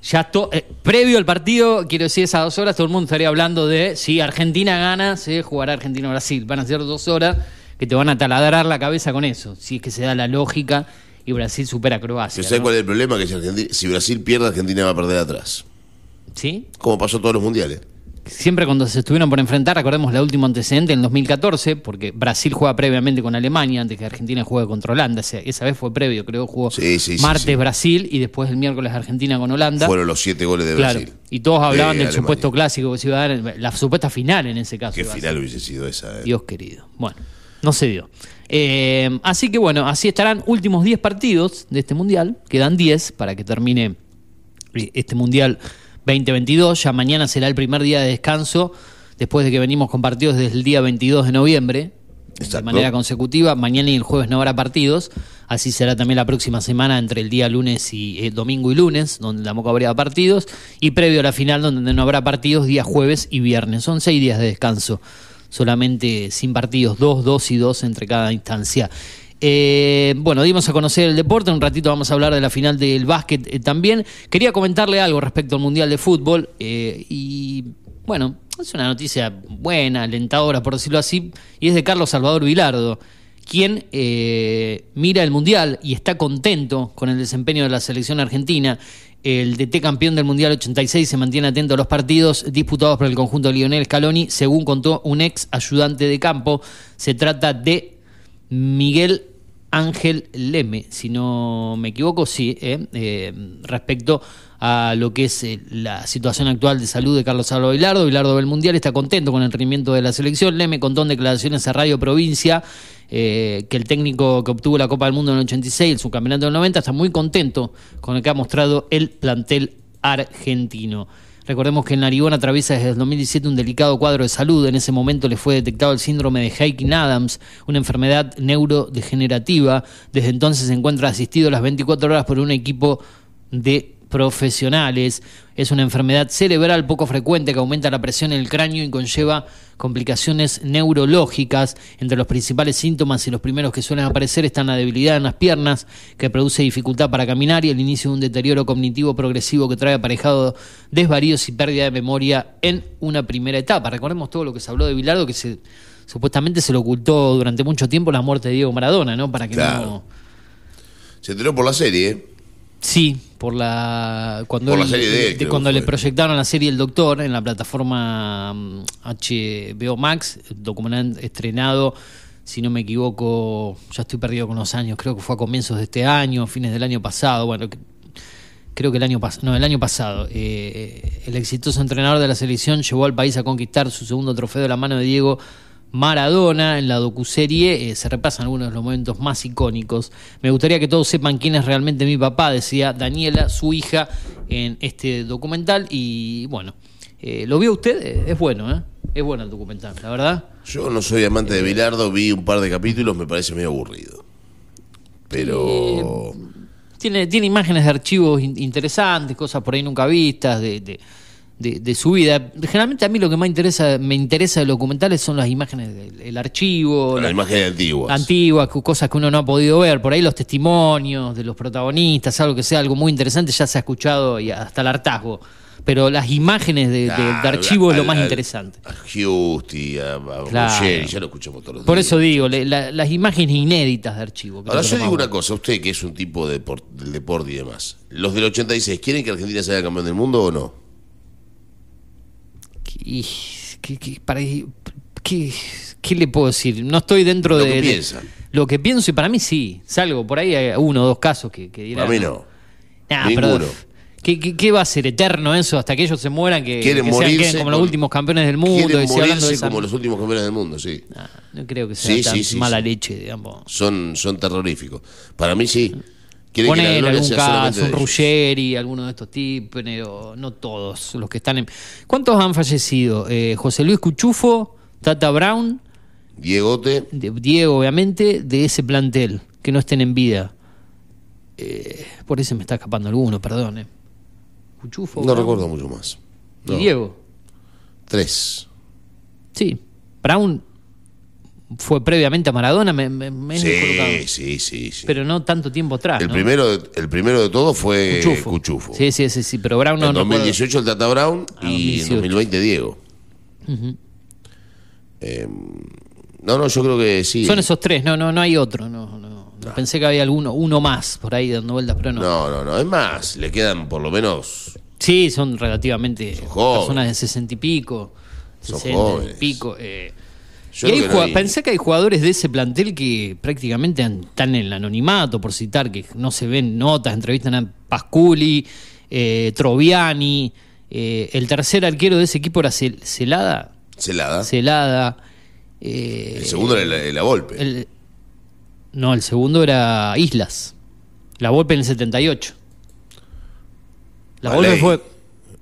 [SPEAKER 2] Ya to- eh, previo al partido, quiero decir, esas dos horas, todo el mundo estaría hablando de si Argentina gana, se jugará Argentina-Brasil. Van a ser dos horas que te van a taladrar la cabeza con eso, si es que se da la lógica y Brasil supera a Croacia.
[SPEAKER 3] ¿sabes
[SPEAKER 2] ¿no?
[SPEAKER 3] cuál es el problema? Que si Brasil pierde, Argentina va a perder atrás.
[SPEAKER 2] ¿Sí?
[SPEAKER 3] Como pasó todos los mundiales.
[SPEAKER 2] Siempre cuando se estuvieron por enfrentar, recordemos la última antecedente en 2014, porque Brasil juega previamente con Alemania antes que Argentina juegue contra Holanda. O sea, esa vez fue previo, creo, jugó
[SPEAKER 3] Sí, sí, sí,
[SPEAKER 2] martes
[SPEAKER 3] sí.
[SPEAKER 2] Brasil y después el miércoles Argentina con Holanda.
[SPEAKER 3] Fueron los siete goles de
[SPEAKER 2] Claro,
[SPEAKER 3] Brasil.
[SPEAKER 2] y todos hablaban
[SPEAKER 3] De
[SPEAKER 2] del
[SPEAKER 3] Alemania.
[SPEAKER 2] supuesto clásico que se iba a dar, la supuesta final en ese caso.
[SPEAKER 3] Qué final hubiese sido esa. eh.
[SPEAKER 2] Dios querido. Bueno, no se dio. Eh, así que bueno, así estarán últimos 10 partidos de este mundial. Quedan 10 para que termine eh, este mundial 2022. Ya mañana será el primer día de descanso después de que venimos con partidos desde el día 22 de noviembre. De manera consecutiva, mañana y el jueves no habrá partidos, así será también la próxima semana entre el día lunes y eh, domingo y lunes, donde tampoco habría partidos, y previo a la final donde no habrá partidos día jueves y viernes. Son seis días de descanso, solamente sin partidos, dos, dos y dos entre cada instancia. Eh, bueno, dimos a conocer el deporte, en un ratito vamos a hablar de la final del básquet eh, también. Quería comentarle algo respecto al Mundial de Fútbol eh, y bueno, es una noticia buena, alentadora por decirlo así, y es de Carlos Salvador Vilardo, quien mira el Mundial y está contento con el desempeño de la selección argentina. El DT campeón del Mundial 86 se mantiene atento a los partidos disputados por el conjunto de Lionel Scaloni, según contó un ex ayudante de campo. Se trata de Miguel Ángel Leme, si no me equivoco, sí, eh, eh, respecto a lo que es eh, la situación actual de salud de Carlos Alba Bilardo. Bilardo del Mundial está contento con el rendimiento de la selección. Leme contó en declaraciones a Radio Provincia eh, que el técnico que obtuvo la Copa del Mundo en el 86, el subcampeonato del 90, está muy contento con el que ha mostrado el plantel argentino. Recordemos que el Narigón atraviesa desde el 2017 un delicado cuadro de salud. En ese momento le fue detectado el síndrome de Heikin-Adams, una enfermedad neurodegenerativa. Desde entonces se encuentra asistido las 24 horas por un equipo de profesionales. Es una enfermedad cerebral poco frecuente que aumenta la presión en el cráneo y conlleva complicaciones neurológicas. Entre los principales síntomas y los primeros que suelen aparecer están la debilidad en las piernas, que produce dificultad para caminar, y el inicio de un deterioro cognitivo progresivo que trae aparejado desvaríos y pérdida de memoria en una primera etapa. Recordemos todo lo que se habló de Bilardo, que se, supuestamente se le ocultó durante mucho tiempo la muerte de Diego Maradona, ¿no? Para que no
[SPEAKER 3] Se enteró por la serie, ¿eh?
[SPEAKER 2] Sí, por la cuando
[SPEAKER 3] Por la
[SPEAKER 2] él-
[SPEAKER 3] serie de creo
[SPEAKER 2] cuando le proyectaron la serie El Doctor en la plataforma mm, HBO Max, documental estrenado, si no me equivoco, ya estoy perdido con los años, creo que fue a comienzos de este año, fines del año pasado, bueno, creo que el año pasado, no, el año pasado, eh, el exitoso entrenador de la selección llevó al país a conquistar su segundo trofeo de la mano de Diego Maradona. En la docuserie eh, se repasan algunos de los momentos más icónicos. Me gustaría que todos sepan quién es realmente mi papá, decía Daniela, su hija, en este documental. Y bueno, eh, ¿lo vio usted? Eh, Es bueno, ¿eh? Es bueno el documental, la verdad.
[SPEAKER 3] Yo no soy amante de Bilardo, vi un par de capítulos, me parece medio aburrido. Pero.
[SPEAKER 2] Tiene, tiene imágenes de archivos in- interesantes, cosas por ahí nunca vistas, de, de, de- de su vida. Generalmente a mí lo que más interesa, me interesa de los documentales son las imágenes del el archivo,
[SPEAKER 3] las
[SPEAKER 2] la-
[SPEAKER 3] imágenes antiguas.
[SPEAKER 2] antiguas, cosas que uno no ha podido ver, por ahí los testimonios de los protagonistas, algo que sea algo muy interesante, ya se ha escuchado y hasta el hartazgo. Pero las imágenes de, de- de
[SPEAKER 3] Claro,
[SPEAKER 2] archivo es lo más interesante.
[SPEAKER 3] A Giusti, a, a
[SPEAKER 2] Claro.
[SPEAKER 3] Ya lo escuchamos todos los
[SPEAKER 2] Por
[SPEAKER 3] días.
[SPEAKER 2] eso digo, le- la- las imágenes inéditas de archivo.
[SPEAKER 3] Ahora yo digo una cosa, usted que es un tipo de del deporte y demás. ¿Los del 86 quieren que Argentina sea campeón del mundo o no?
[SPEAKER 2] Y, ¿qué, qué- para, qué- qué le puedo decir? No estoy dentro
[SPEAKER 3] Lo
[SPEAKER 2] de,
[SPEAKER 3] que
[SPEAKER 2] de-
[SPEAKER 3] piensa.
[SPEAKER 2] Lo que pienso y para mí sí. Salgo por ahí hay uno o dos casos que, que dirán.
[SPEAKER 3] Para mí no.
[SPEAKER 2] Nah,
[SPEAKER 3] Ninguno.
[SPEAKER 2] pero, ¿qué, qué, qué va a ser eterno eso hasta que ellos se mueran? Que,
[SPEAKER 3] Quieren
[SPEAKER 2] que sean,
[SPEAKER 3] morirse
[SPEAKER 2] queden como los últimos campeones del mundo.
[SPEAKER 3] Quieren
[SPEAKER 2] y de
[SPEAKER 3] morirse
[SPEAKER 2] esa-
[SPEAKER 3] como los últimos campeones del mundo, sí.
[SPEAKER 2] Nah, no creo que sea
[SPEAKER 3] Sí,
[SPEAKER 2] tan
[SPEAKER 3] sí, sí,
[SPEAKER 2] mala leche, digamos.
[SPEAKER 3] Son, son terroríficos. Para mí sí.
[SPEAKER 2] Poner algún caso, un. Ruggeri, alguno de estos tipos, pero no todos los que están en. ¿Cuántos han fallecido? Eh, José Luis Cuchufo, Tata Brown,
[SPEAKER 3] Diegote,
[SPEAKER 2] Diego, obviamente, de ese plantel, que no estén en vida. Eh, por eso me está escapando alguno, perdón. eh. Cuchufo.
[SPEAKER 3] no
[SPEAKER 2] Brown
[SPEAKER 3] recuerdo mucho más.
[SPEAKER 2] Y. Diego.
[SPEAKER 3] Tres.
[SPEAKER 2] Sí. Brown fue previamente a Maradona, me, me- me.
[SPEAKER 3] Sí, sí, sí, sí.
[SPEAKER 2] pero no tanto tiempo atrás.
[SPEAKER 3] el,
[SPEAKER 2] ¿no?
[SPEAKER 3] primero, de- el primero de todo fue
[SPEAKER 2] Cuchufo.
[SPEAKER 3] Cuchufo.
[SPEAKER 2] Sí, sí, sí, sí, pero Brown no
[SPEAKER 3] en
[SPEAKER 2] no puedo-
[SPEAKER 3] 2018 el Tata Brown
[SPEAKER 2] Ah,
[SPEAKER 3] y
[SPEAKER 2] 2018.
[SPEAKER 3] en 2020 Diego. Eh, no, no, yo creo que sí.
[SPEAKER 2] Son esos tres, no, no, no hay otro. No, no, no. Pensé que había alguno, uno más por ahí dando vueltas, pero no.
[SPEAKER 3] No, no, no. Es más, le quedan por lo menos.
[SPEAKER 2] Sí, son relativamente
[SPEAKER 3] jóvenes.
[SPEAKER 2] personas de sesenta y pico,
[SPEAKER 3] Son
[SPEAKER 2] sesenta y pico. eh.
[SPEAKER 3] Yo
[SPEAKER 2] Y hay
[SPEAKER 3] creo que no
[SPEAKER 2] jua-
[SPEAKER 3] hay-
[SPEAKER 2] pensé que hay jugadores de ese plantel que prácticamente están en el anonimato, por citar, que no se ven notas, entrevistan a Pasculi, eh, Troviani, eh, el tercer arquero de ese equipo era Cel- Celada,
[SPEAKER 3] Celada.
[SPEAKER 2] Celada. eh,
[SPEAKER 3] El segundo era la, la Volpe.
[SPEAKER 2] el- no, el segundo era Islas. La Volpe en el 78. La. Volpe fue.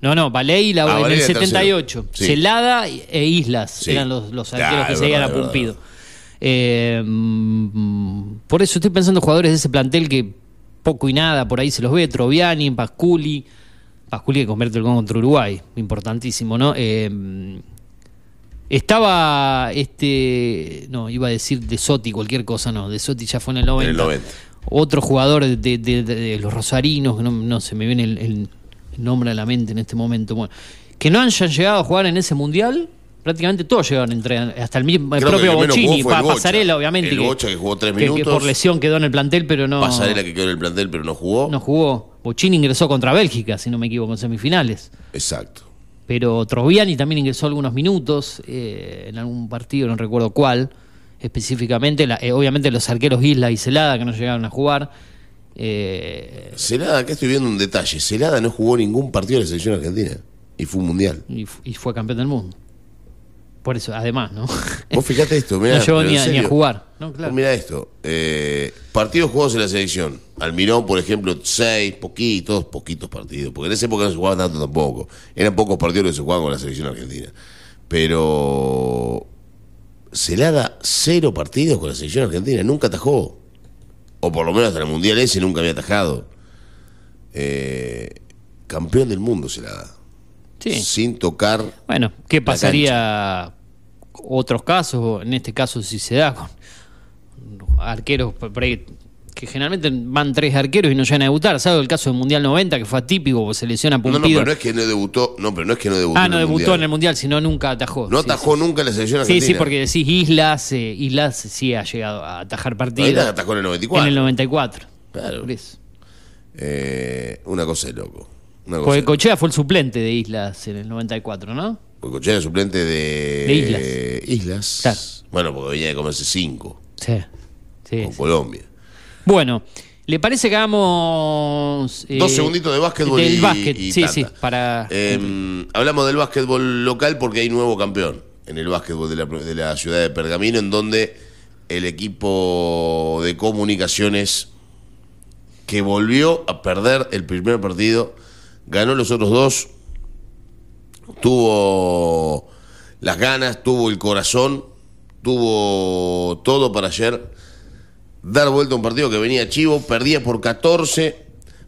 [SPEAKER 2] No, no, Valey y la
[SPEAKER 3] Ah,
[SPEAKER 2] en el
[SPEAKER 3] era el
[SPEAKER 2] 78.
[SPEAKER 3] tercero. Sí.
[SPEAKER 2] Celada e Islas
[SPEAKER 3] Sí.
[SPEAKER 2] eran los, los arqueros que seguían a Pumpido. Eh, mm, por eso estoy pensando en jugadores de ese plantel que poco y nada por ahí se los ve. Troviani, Pasculi. Pasculi que convierte el gol contra Uruguay. Importantísimo, ¿no? Eh, estaba este. No, iba a decir de Sotti, cualquier cosa, no. De Sotti ya fue en el 90.
[SPEAKER 3] En el 90.
[SPEAKER 2] Otro jugador de, de- de- de los rosarinos, no, no se me viene el, el nombre a la mente en este momento. Bueno, que no hayan llegado a jugar en ese mundial, prácticamente todos llegaron entre, hasta el mismo el
[SPEAKER 3] que
[SPEAKER 2] propio
[SPEAKER 3] que
[SPEAKER 2] Bochini, pa-. Pasarela, obviamente.
[SPEAKER 3] El Bocha que jugó tres
[SPEAKER 2] que- que
[SPEAKER 3] minutos.
[SPEAKER 2] por lesión quedó en el plantel, pero no,
[SPEAKER 3] Pasarela que quedó en el plantel pero no jugó.
[SPEAKER 2] no jugó. Bochini ingresó contra Bélgica, si no me equivoco, en semifinales.
[SPEAKER 3] Exacto.
[SPEAKER 2] Pero Troviani también ingresó algunos minutos eh, en algún partido, no recuerdo cuál específicamente. La- eh, obviamente los arqueros Isla y Celada que no llegaron a jugar. Eh,
[SPEAKER 3] Celada, acá estoy viendo un detalle. Celada no jugó ningún partido de la selección argentina. Y fue un mundial.
[SPEAKER 2] y, fu- y fue campeón del mundo. Por eso, además, ¿no?
[SPEAKER 3] Vos fijate esto, mirá.
[SPEAKER 2] no llegó ni a, ni a
[SPEAKER 3] serio.
[SPEAKER 2] jugar. No, claro.
[SPEAKER 3] Vos Mirá esto. eh, partidos jugados en la selección. Almirón, por ejemplo, seis, poquitos, poquitos partidos. Porque en esa época no se jugaba tanto tampoco. Eran pocos partidos que se jugaban con la selección argentina. Pero. Celada, cero partidos con la selección argentina. Nunca atajó. O por lo menos hasta el mundial ese nunca había atajado. Eh, campeón del mundo, Celada.
[SPEAKER 2] Sí.
[SPEAKER 3] Sin tocar.
[SPEAKER 2] Bueno, ¿qué pasaría otros casos? En este caso, si se da con arqueros que generalmente van tres arqueros y no llegan a debutar. ¿Sabes el caso del Mundial 90 que fue atípico, se lesiona
[SPEAKER 3] No, no, pero no es que no debutó. No, pero no es que no debutó.
[SPEAKER 2] ah,
[SPEAKER 3] en
[SPEAKER 2] no
[SPEAKER 3] el
[SPEAKER 2] debutó
[SPEAKER 3] mundial.
[SPEAKER 2] en el Mundial, sino nunca atajó.
[SPEAKER 3] No
[SPEAKER 2] Sí,
[SPEAKER 3] atajó
[SPEAKER 2] sí.
[SPEAKER 3] nunca la selección
[SPEAKER 2] Sí,
[SPEAKER 3] argentina.
[SPEAKER 2] sí, porque decís Islas, eh, Islas sí ha llegado a atajar partidos.
[SPEAKER 3] la atajó en el 94.
[SPEAKER 2] En el 94.
[SPEAKER 3] Claro.
[SPEAKER 2] Por eso.
[SPEAKER 3] Eh, una cosa de loco. Una cosa
[SPEAKER 2] Porque. Cochea fue el suplente de Islas en el 94, ¿no?
[SPEAKER 3] Porque Cochea era suplente de,
[SPEAKER 2] De Islas.
[SPEAKER 3] Islas.
[SPEAKER 2] Claro.
[SPEAKER 3] Bueno, porque venía de comerse cinco
[SPEAKER 2] Sí. sí,
[SPEAKER 3] con
[SPEAKER 2] sí.
[SPEAKER 3] Colombia.
[SPEAKER 2] Bueno, ¿le parece que hagamos. eh,
[SPEAKER 3] Dos segunditos de básquetbol
[SPEAKER 2] Del
[SPEAKER 3] y,
[SPEAKER 2] básquet,
[SPEAKER 3] y
[SPEAKER 2] sí, sí, para.
[SPEAKER 3] Eh, hablamos del básquetbol local porque hay nuevo campeón en el básquetbol de la, de la ciudad de Pergamino, en donde el equipo de comunicaciones que volvió a perder el primer partido, ganó los otros dos, tuvo las ganas, tuvo el corazón, tuvo todo para ayer dar vuelta a un partido que venía chivo, perdía por 14,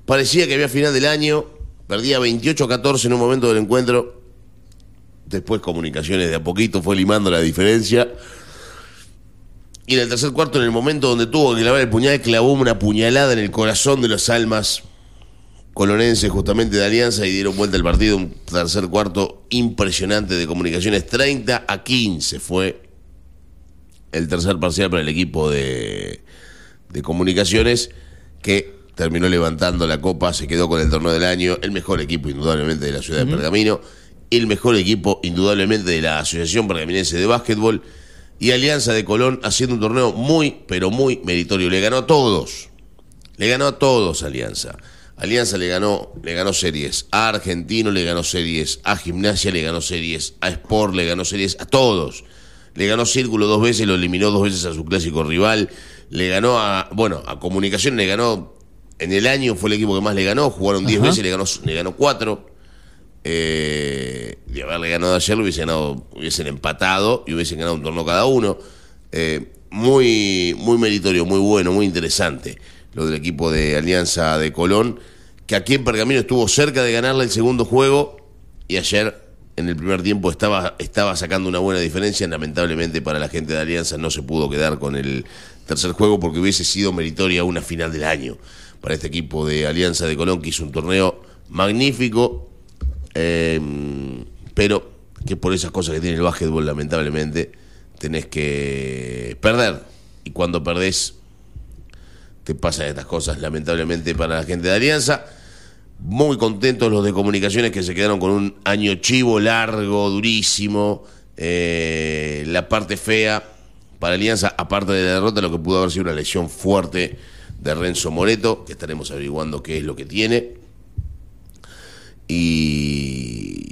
[SPEAKER 3] parecía que había final del año, perdía 28 a 14 en un momento del encuentro, después comunicaciones de a poquito fue limando la diferencia. Y en el tercer cuarto, en el momento donde tuvo que clavar el puñal, clavó una puñalada en el corazón de las almas colonenses justamente de Alianza y dieron vuelta el partido. Un tercer cuarto impresionante de comunicaciones. 30 a 15 fue el tercer parcial para el equipo de, de comunicaciones que terminó levantando la copa, se quedó con el torneo del año, el mejor equipo indudablemente de la ciudad de Pergamino, el mejor equipo indudablemente de la Asociación Pergaminense de Básquetbol y Alianza de Colón haciendo un torneo muy, pero muy meritorio. Le ganó a todos, le ganó a todos Alianza. Alianza le ganó, le ganó series a Argentino, le ganó series a Gimnasia, le ganó series a Sport, le ganó series a todos. Le ganó Círculo dos veces, lo eliminó dos veces a su clásico rival. Le ganó a, bueno, a Comunicación le ganó, en el año fue el equipo que más le ganó, jugaron 10
[SPEAKER 2] Ajá.
[SPEAKER 3] veces, le ganó, le ganó 4. Eh, de haberle ganado ayer, lo hubiesen, ganado, hubiesen empatado y hubiesen ganado un torneo cada uno. Eh, muy, muy meritorio, muy bueno, muy interesante lo del equipo de Alianza de Colón, que aquí en Pergamino estuvo cerca de ganarle el segundo juego y ayer en el primer tiempo estaba, estaba sacando una buena diferencia. Lamentablemente para la gente de Alianza no se pudo quedar con el tercer juego porque hubiese sido meritoria una final del año para este equipo de Alianza de Colón que hizo un torneo magnífico, eh, pero que por esas cosas que tiene el básquetbol lamentablemente tenés que perder. Y cuando perdés te pasan estas cosas lamentablemente para la gente de Alianza. Muy contentos los de comunicaciones que se quedaron con un año chivo largo, durísimo. Eh, la parte fea para Alianza, aparte de la derrota, lo que pudo haber sido una lesión fuerte de Renzo Moreto, que estaremos averiguando qué es lo que tiene. Y,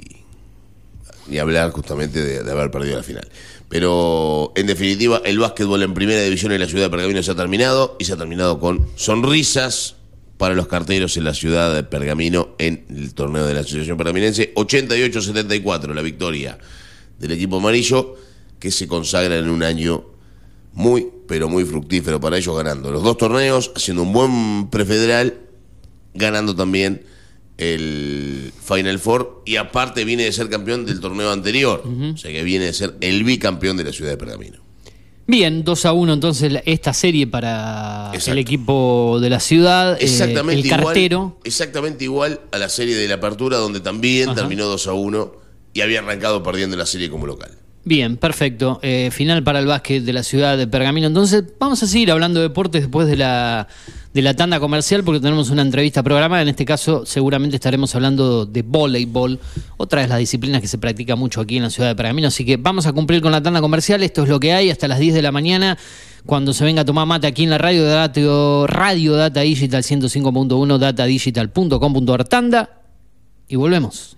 [SPEAKER 3] y hablar justamente de, de haber perdido la final. Pero en definitiva, el básquetbol en primera división en la ciudad de Pergamino se ha terminado y se ha terminado con sonrisas para los carteros en la ciudad de Pergamino en el torneo de la Asociación Pergaminense. 88-74 la victoria del equipo amarillo que se consagra en un año muy, pero muy fructífero para ellos ganando los dos torneos, haciendo un buen prefederal, ganando también el Final Four y aparte viene de ser campeón del torneo anterior, o sea que viene de ser el bicampeón de la ciudad de Pergamino.
[SPEAKER 2] Bien, 2 a 1 entonces esta serie para
[SPEAKER 3] Exacto.
[SPEAKER 2] el equipo de la ciudad, eh,
[SPEAKER 3] Exactamente
[SPEAKER 2] el
[SPEAKER 3] igual,
[SPEAKER 2] cartero.
[SPEAKER 3] exactamente igual a la serie de la apertura donde también
[SPEAKER 2] Ajá.
[SPEAKER 3] terminó 2 a 1 y había arrancado perdiendo la serie como local.
[SPEAKER 2] Bien, perfecto. Eh, final para el básquet de la ciudad de Pergamino. Entonces, vamos a seguir hablando de deportes después de la, de la tanda comercial, porque tenemos una entrevista programada. En este caso, seguramente estaremos hablando de voleibol, otra de las disciplinas que se practica mucho aquí en la ciudad de Pergamino. Así que vamos a cumplir con la tanda comercial. Esto es lo que hay hasta las 10 de la mañana. Cuando se venga a tomar mate aquí en la radio, radio, radio Data Digital 105.1, datadigital.com.ar tanda. Y volvemos.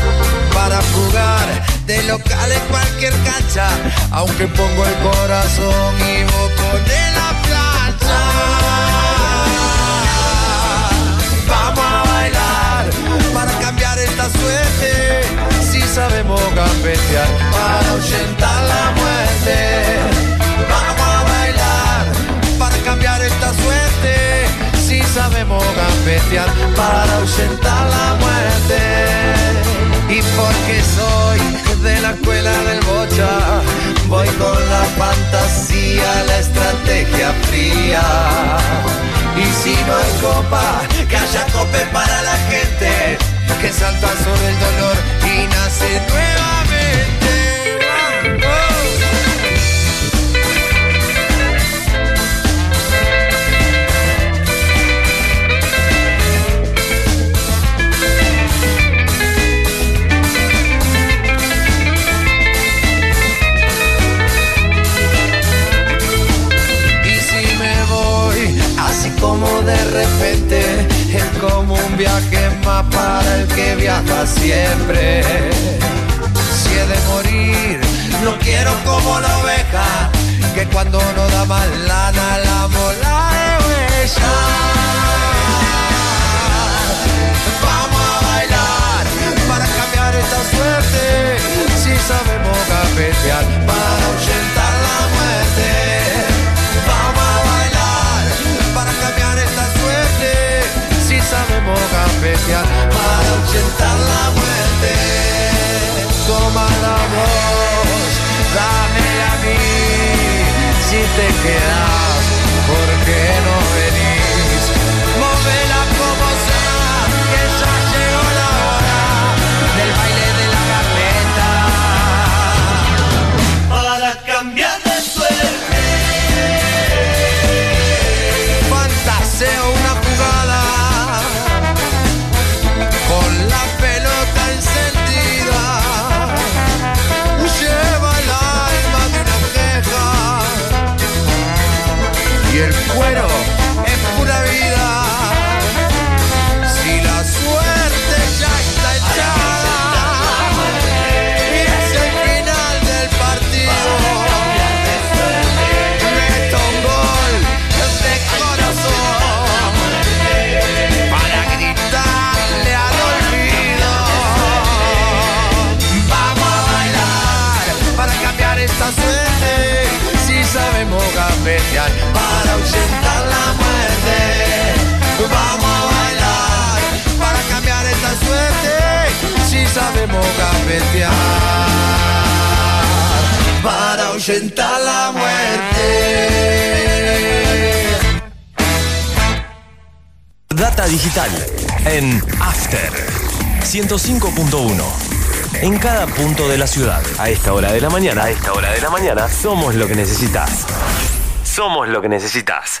[SPEAKER 5] para jugar de local en cualquier cancha, aunque pongo el corazón y vos pones la plancha. Vamos a bailar para cambiar esta suerte, si sabemos gambetear para ahuyentar la muerte. Vamos a bailar para cambiar esta suerte, si sabemos gambetear para ahuyentar la muerte. Y porque soy de la escuela del bocha, voy con la fantasía, la estrategia fría. Y si no hay copa, que haya cope para la gente, que salta sobre el dolor y nace nuevamente. Como de repente, es como un viaje más para el que viaja siempre. Si he de morir, no quiero como la oveja, que cuando no da más lana la mola de huella. Vamos a bailar para cambiar esta suerte. Si sabemos gambetear para ahuyentar la muerte. Gambetear para ahuyentar la muerte. Toma la voz, dámela a mí. Si te quedas, sabemos gambetear para ahuyentar la muerte.
[SPEAKER 6] Data digital en After 105.1. En cada punto de la ciudad, a esta hora de la mañana, a esta hora de la mañana, somos lo que necesitas. Somos lo que necesitas.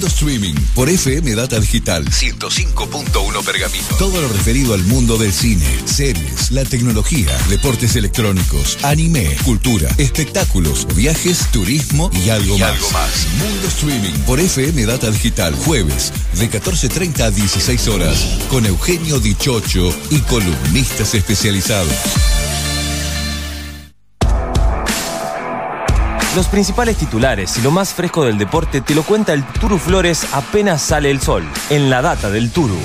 [SPEAKER 7] Mundo Streaming por FM Data Digital 105.1 Pergamino. Todo lo referido al mundo del cine, series, la tecnología, deportes electrónicos, anime, cultura, espectáculos, viajes, turismo y algo,
[SPEAKER 8] Y
[SPEAKER 7] más.
[SPEAKER 8] algo más.
[SPEAKER 7] Mundo Streaming por FM Data Digital jueves de 14.30 a 16 horas con Eugenio Dichocho y columnistas especializados.
[SPEAKER 6] Los principales titulares y lo más fresco del deporte te lo cuenta el Turu Flores apenas sale el sol, en la data del Turu.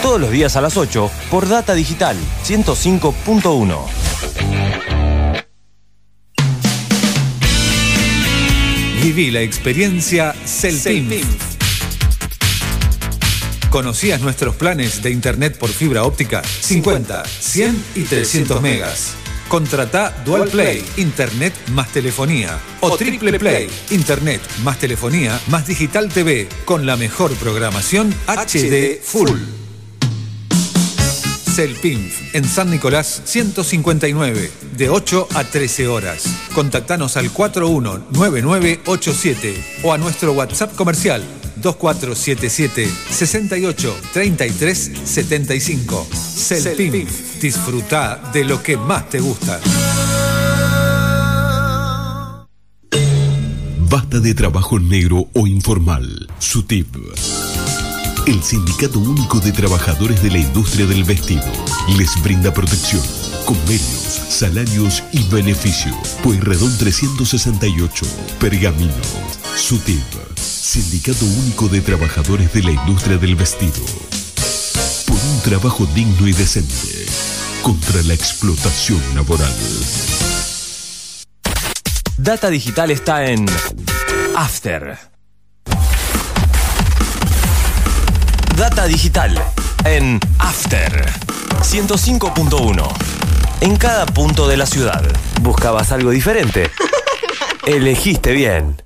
[SPEAKER 6] Todos los días a las 8 por Data Digital 105.1.
[SPEAKER 9] Viví la experiencia Celpim. ¿Conocías nuestros planes de internet por fibra óptica? 50, 100 y 300 megas. Contrata Dual Play, Internet más telefonía. O Triple Play, Internet más telefonía más Digital TV, con la mejor programación HD Full. Celpinf, en San Nicolás 159, de 8 a 13 horas. Contactanos al 419987 o a nuestro WhatsApp comercial 2477 68 33 75. Celpinf, disfruta de lo que más te gusta.
[SPEAKER 10] Basta de trabajo negro o informal. SUTIP. El Sindicato Único de Trabajadores de la Industria del Vestido les brinda protección, convenios, salarios y beneficio. Pueyrredón 368, Pergamino. SUTIP. Sindicato Único de Trabajadores de la Industria del Vestido. Por un trabajo digno y decente. Contra la explotación laboral.
[SPEAKER 6] Data Digital está en After. Data Digital en After 105.1. En cada punto de la ciudad. ¿Buscabas algo diferente? Elegiste bien.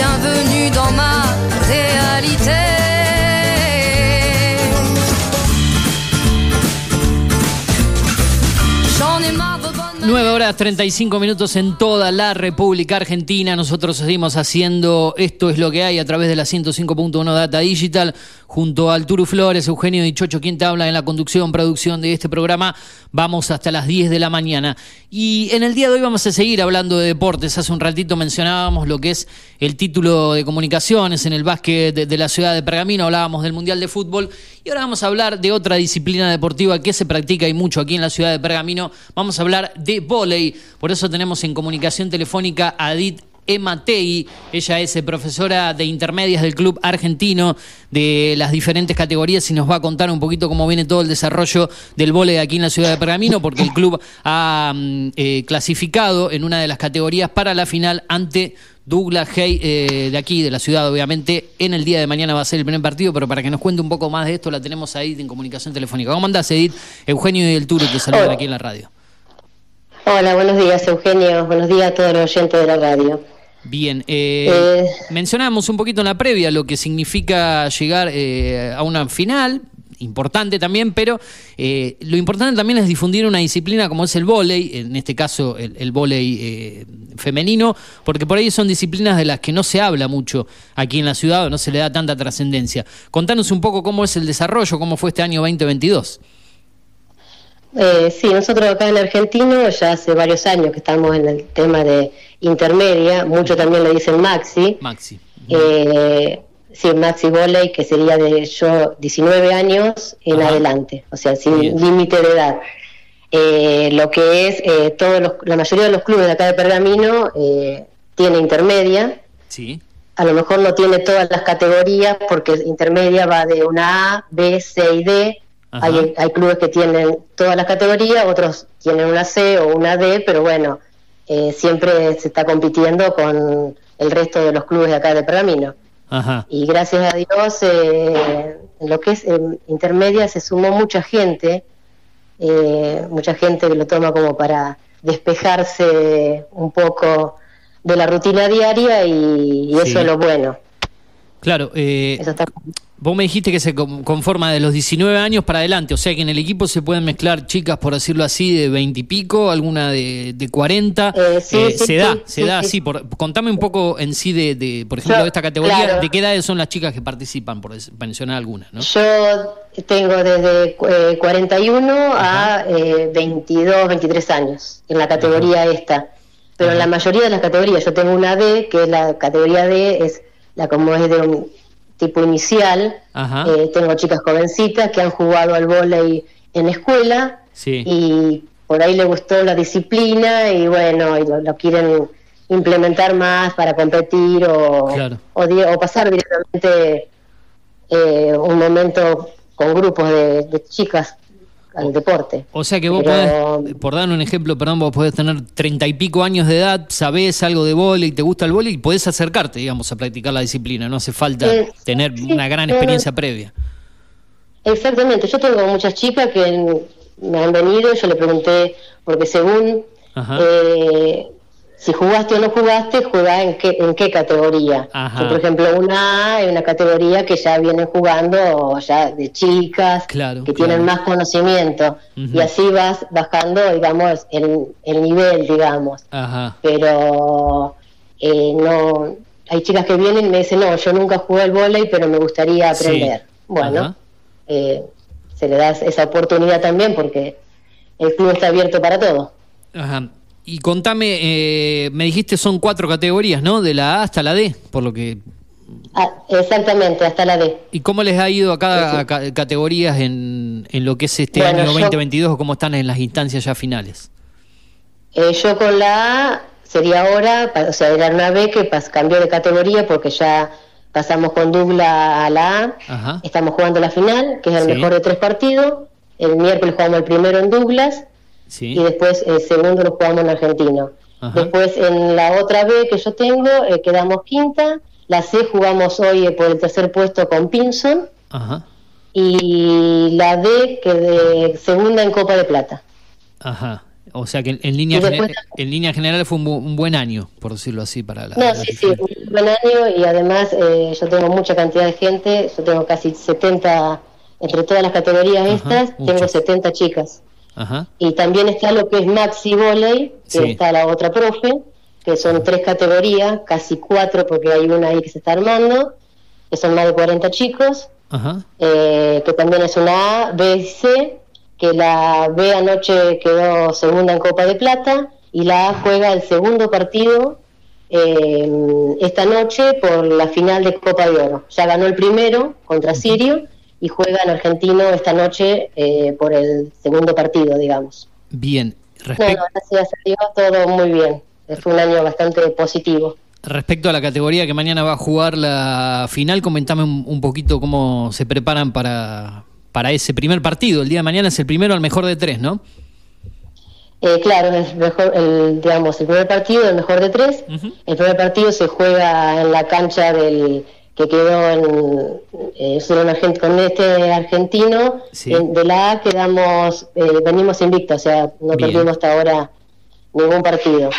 [SPEAKER 2] 9 horas 35 minutos en toda la República Argentina. Nosotros seguimos haciendo Esto es lo que hay a través de la 105.1 Data Digital junto al Turu Flores, Eugenio Dichocho, quien te habla en la conducción, producción de este programa. Vamos hasta las 10 de la mañana. Y en el día de hoy vamos a seguir hablando de deportes. Hace un ratito mencionábamos lo que es el título de comunicaciones en el básquet de, la ciudad de Pergamino. Hablábamos del Mundial de Fútbol. Y ahora vamos a hablar de otra disciplina deportiva que se practica y mucho aquí en la ciudad de Pergamino. Vamos a hablar de volei. Por eso tenemos en comunicación telefónica a Edith Ematei. Ella es eh, profesora de intermedias del club argentino de las diferentes categorías y nos va a contar un poquito cómo viene todo el desarrollo del vóley aquí en la ciudad de Pergamino, porque el club ha mm, eh, clasificado en una de las categorías para la final ante Douglas Hay eh, de aquí, de la ciudad, obviamente. En el día de mañana va a ser el primer partido, pero para que nos cuente un poco más de esto, la tenemos a Edith en comunicación telefónica. ¿Cómo andás, Edith? Eugenio y el Turo te saludan aquí en la radio.
[SPEAKER 8] Hola, buenos días, Eugenio. Buenos días a todos los oyentes de la radio.
[SPEAKER 2] Bien, eh,
[SPEAKER 8] Eh.
[SPEAKER 2] mencionábamos un poquito en la previa lo que significa llegar eh, a una final, importante también, pero eh, lo importante también es difundir una disciplina como es el vóley, en este caso el, el vóley eh, femenino, porque por ahí son disciplinas de las que no se habla mucho aquí en la ciudad o no se le da tanta trascendencia. Contanos un poco cómo es el desarrollo, cómo fue este año 2022.
[SPEAKER 8] Eh, sí, nosotros acá en Argentino ya hace varios años que estamos en el tema de intermedia, muchos también le dicen maxi.
[SPEAKER 2] Maxi.
[SPEAKER 8] Eh, sí, maxi volley, que sería de yo 19 años en adelante, o sea, sin límite de edad. Eh, lo que es, eh, todos los- la mayoría de los clubes de acá de Pergamino eh, tiene intermedia,
[SPEAKER 2] Sí.
[SPEAKER 8] a lo mejor no tiene todas las categorías porque intermedia va de una A, B, C y D. Hay, hay clubes que tienen todas las categorías, otros tienen una C o una D, pero bueno, eh, siempre se está compitiendo con el resto de los clubes de acá de Pergamino.
[SPEAKER 2] Ajá.
[SPEAKER 8] Y gracias a Dios, eh, lo que es eh, intermedia se sumó mucha gente, eh, mucha gente que lo toma como para despejarse un poco de la rutina diaria y, y
[SPEAKER 2] Sí.
[SPEAKER 8] eso es lo bueno.
[SPEAKER 2] Claro, eh, vos me dijiste que se con- conforma de los 19 años para adelante, o sea que en el equipo se pueden mezclar chicas, por decirlo así, de 20 y pico, alguna de, de 40.
[SPEAKER 8] sí,
[SPEAKER 2] Eh,
[SPEAKER 8] sí,
[SPEAKER 2] se da, se da
[SPEAKER 8] sí.
[SPEAKER 2] así. Por, contame un poco en sí de, de, por ejemplo,
[SPEAKER 8] Yo,
[SPEAKER 2] de esta categoría,
[SPEAKER 8] claro.
[SPEAKER 2] de qué edades son las chicas que participan, por mencionar algunas, ¿no?
[SPEAKER 8] Yo tengo desde eh, 41 a eh, 22, 23 años en la categoría esta. Pero en la mayoría de las categorías, yo tengo una D, que es la categoría D, es la como es de un tipo inicial.
[SPEAKER 2] Ajá.
[SPEAKER 8] Eh, tengo chicas jovencitas que han jugado al vóley en escuela
[SPEAKER 2] Sí.
[SPEAKER 8] y por ahí le gustó la disciplina y bueno, y lo, lo quieren implementar más para competir o,
[SPEAKER 2] Claro.
[SPEAKER 8] o, pasar directamente eh, un momento con grupos de, de chicas al deporte.
[SPEAKER 2] O sea que vos
[SPEAKER 8] Pero-
[SPEAKER 2] podés, por dar un ejemplo, perdón, vos podés tener treinta y pico años de edad, sabés algo de vóley, te gusta el vóley y podés acercarte, digamos, a practicar la disciplina. No hace falta
[SPEAKER 8] Eh,
[SPEAKER 2] tener una gran experiencia previa.
[SPEAKER 8] Exactamente, yo tengo muchas chicas que me han venido, yo le pregunté, porque según eh, si jugaste o no jugaste, jugás en qué, en qué categoría.
[SPEAKER 2] Ajá.
[SPEAKER 8] Por ejemplo, una A es una categoría que ya vienen jugando ya de chicas,
[SPEAKER 2] Claro,
[SPEAKER 8] que
[SPEAKER 2] claro.
[SPEAKER 8] tienen más conocimiento, y así vas bajando, digamos, el, el nivel, digamos.
[SPEAKER 2] Ajá.
[SPEAKER 8] Pero eh, no, hay chicas que vienen y me dicen, no, yo nunca jugué al vóley, pero me gustaría
[SPEAKER 2] Sí.
[SPEAKER 8] aprender. Bueno, eh, se le da esa oportunidad también porque el club está abierto para todo.
[SPEAKER 2] Ajá. Y contame, eh, me dijiste son cuatro categorías, ¿no? De la A hasta la D, por lo que...
[SPEAKER 8] Ah, exactamente, hasta la D.
[SPEAKER 2] ¿Y cómo les ha ido a cada ca- categorías en, en lo que es este
[SPEAKER 8] Bueno,
[SPEAKER 2] año
[SPEAKER 8] yo-
[SPEAKER 2] 2022 o cómo están en las instancias ya finales?
[SPEAKER 8] Eh, yo con la A sería ahora, o sea, era una B que cambió de categoría porque ya pasamos con Douglas a la A.
[SPEAKER 2] Ajá.
[SPEAKER 8] Estamos jugando la final, que es el
[SPEAKER 2] Sí.
[SPEAKER 8] mejor de tres partidos. El miércoles jugamos el primero en Douglas
[SPEAKER 2] Sí.
[SPEAKER 8] y después el segundo lo jugamos en Argentino.
[SPEAKER 2] Ajá.
[SPEAKER 8] Después en la otra B que yo tengo eh, quedamos quinta. La C jugamos hoy eh, por el tercer puesto con Pinson
[SPEAKER 2] Ajá.
[SPEAKER 8] y la D que de segunda en Copa de Plata.
[SPEAKER 2] Ajá. O sea que en línea,
[SPEAKER 8] después-
[SPEAKER 2] en línea general fue un, bu- un buen año, por decirlo así, para la.
[SPEAKER 8] No,
[SPEAKER 2] la
[SPEAKER 8] sí, sí, un buen año y además eh, yo tengo mucha cantidad de gente, yo tengo casi 70, entre todas las categorías estas, tengo
[SPEAKER 2] muchas.
[SPEAKER 8] 70 chicas.
[SPEAKER 2] Ajá.
[SPEAKER 8] Y también está lo que es Maxi Volley, que
[SPEAKER 2] Sí.
[SPEAKER 8] está la otra profe, que son tres categorías, casi cuatro porque hay una ahí que se está armando, que son más de 40 chicos,
[SPEAKER 2] Ajá.
[SPEAKER 8] eh, que también es una A, B y C, que la B anoche quedó segunda en Copa de Plata y la A juega el segundo partido eh, esta noche por la final de Copa de Oro. Ya ganó el primero contra Sirio y juega en Argentino esta noche eh, por el segundo partido, digamos.
[SPEAKER 2] Bien.
[SPEAKER 8] No,
[SPEAKER 2] Respecto.
[SPEAKER 8] no, gracias a Dios, todo muy bien. Fue un año bastante positivo.
[SPEAKER 2] Respecto a la categoría que mañana va a jugar la final, comentame un, un poquito cómo se preparan para, para ese primer partido. El día de mañana es el primero al mejor de tres, ¿no?
[SPEAKER 8] Eh, claro, el mejor, el, digamos, el primer partido, el mejor de tres. El primer partido se juega en la cancha del que quedó en, eh, con este argentino.
[SPEAKER 2] Sí.
[SPEAKER 8] En- de la A quedamos, eh, venimos invictos, o sea, no
[SPEAKER 2] Bien.
[SPEAKER 8] perdimos hasta ahora ningún partido.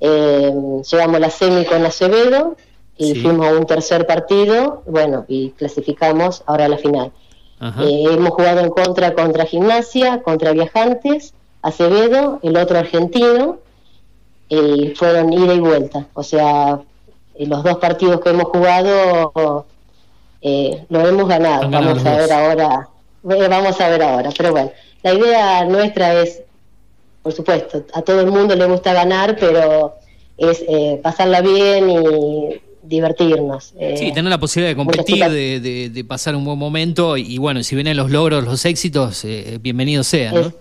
[SPEAKER 8] Eh, llegamos a la semi con Acevedo y
[SPEAKER 2] Sí.
[SPEAKER 8] fuimos a un tercer partido, bueno, y clasificamos ahora a la final. Eh, hemos jugado en contra contra Gimnasia, contra Viajantes, Acevedo, el otro argentino, y fueron ida y vuelta. O sea, los dos partidos que hemos jugado eh, lo hemos ganado.
[SPEAKER 2] Han
[SPEAKER 8] Vamos a ver ahora, eh, vamos a ver ahora. Pero bueno, la idea nuestra es, por supuesto, a todo el mundo le gusta ganar, pero es eh, pasarla bien y divertirnos. eh,
[SPEAKER 2] Sí, tener la posibilidad de competir, de, de- de pasar un buen momento y, bueno, si vienen los logros, los éxitos, eh, bienvenido sea, ¿no?
[SPEAKER 8] Es-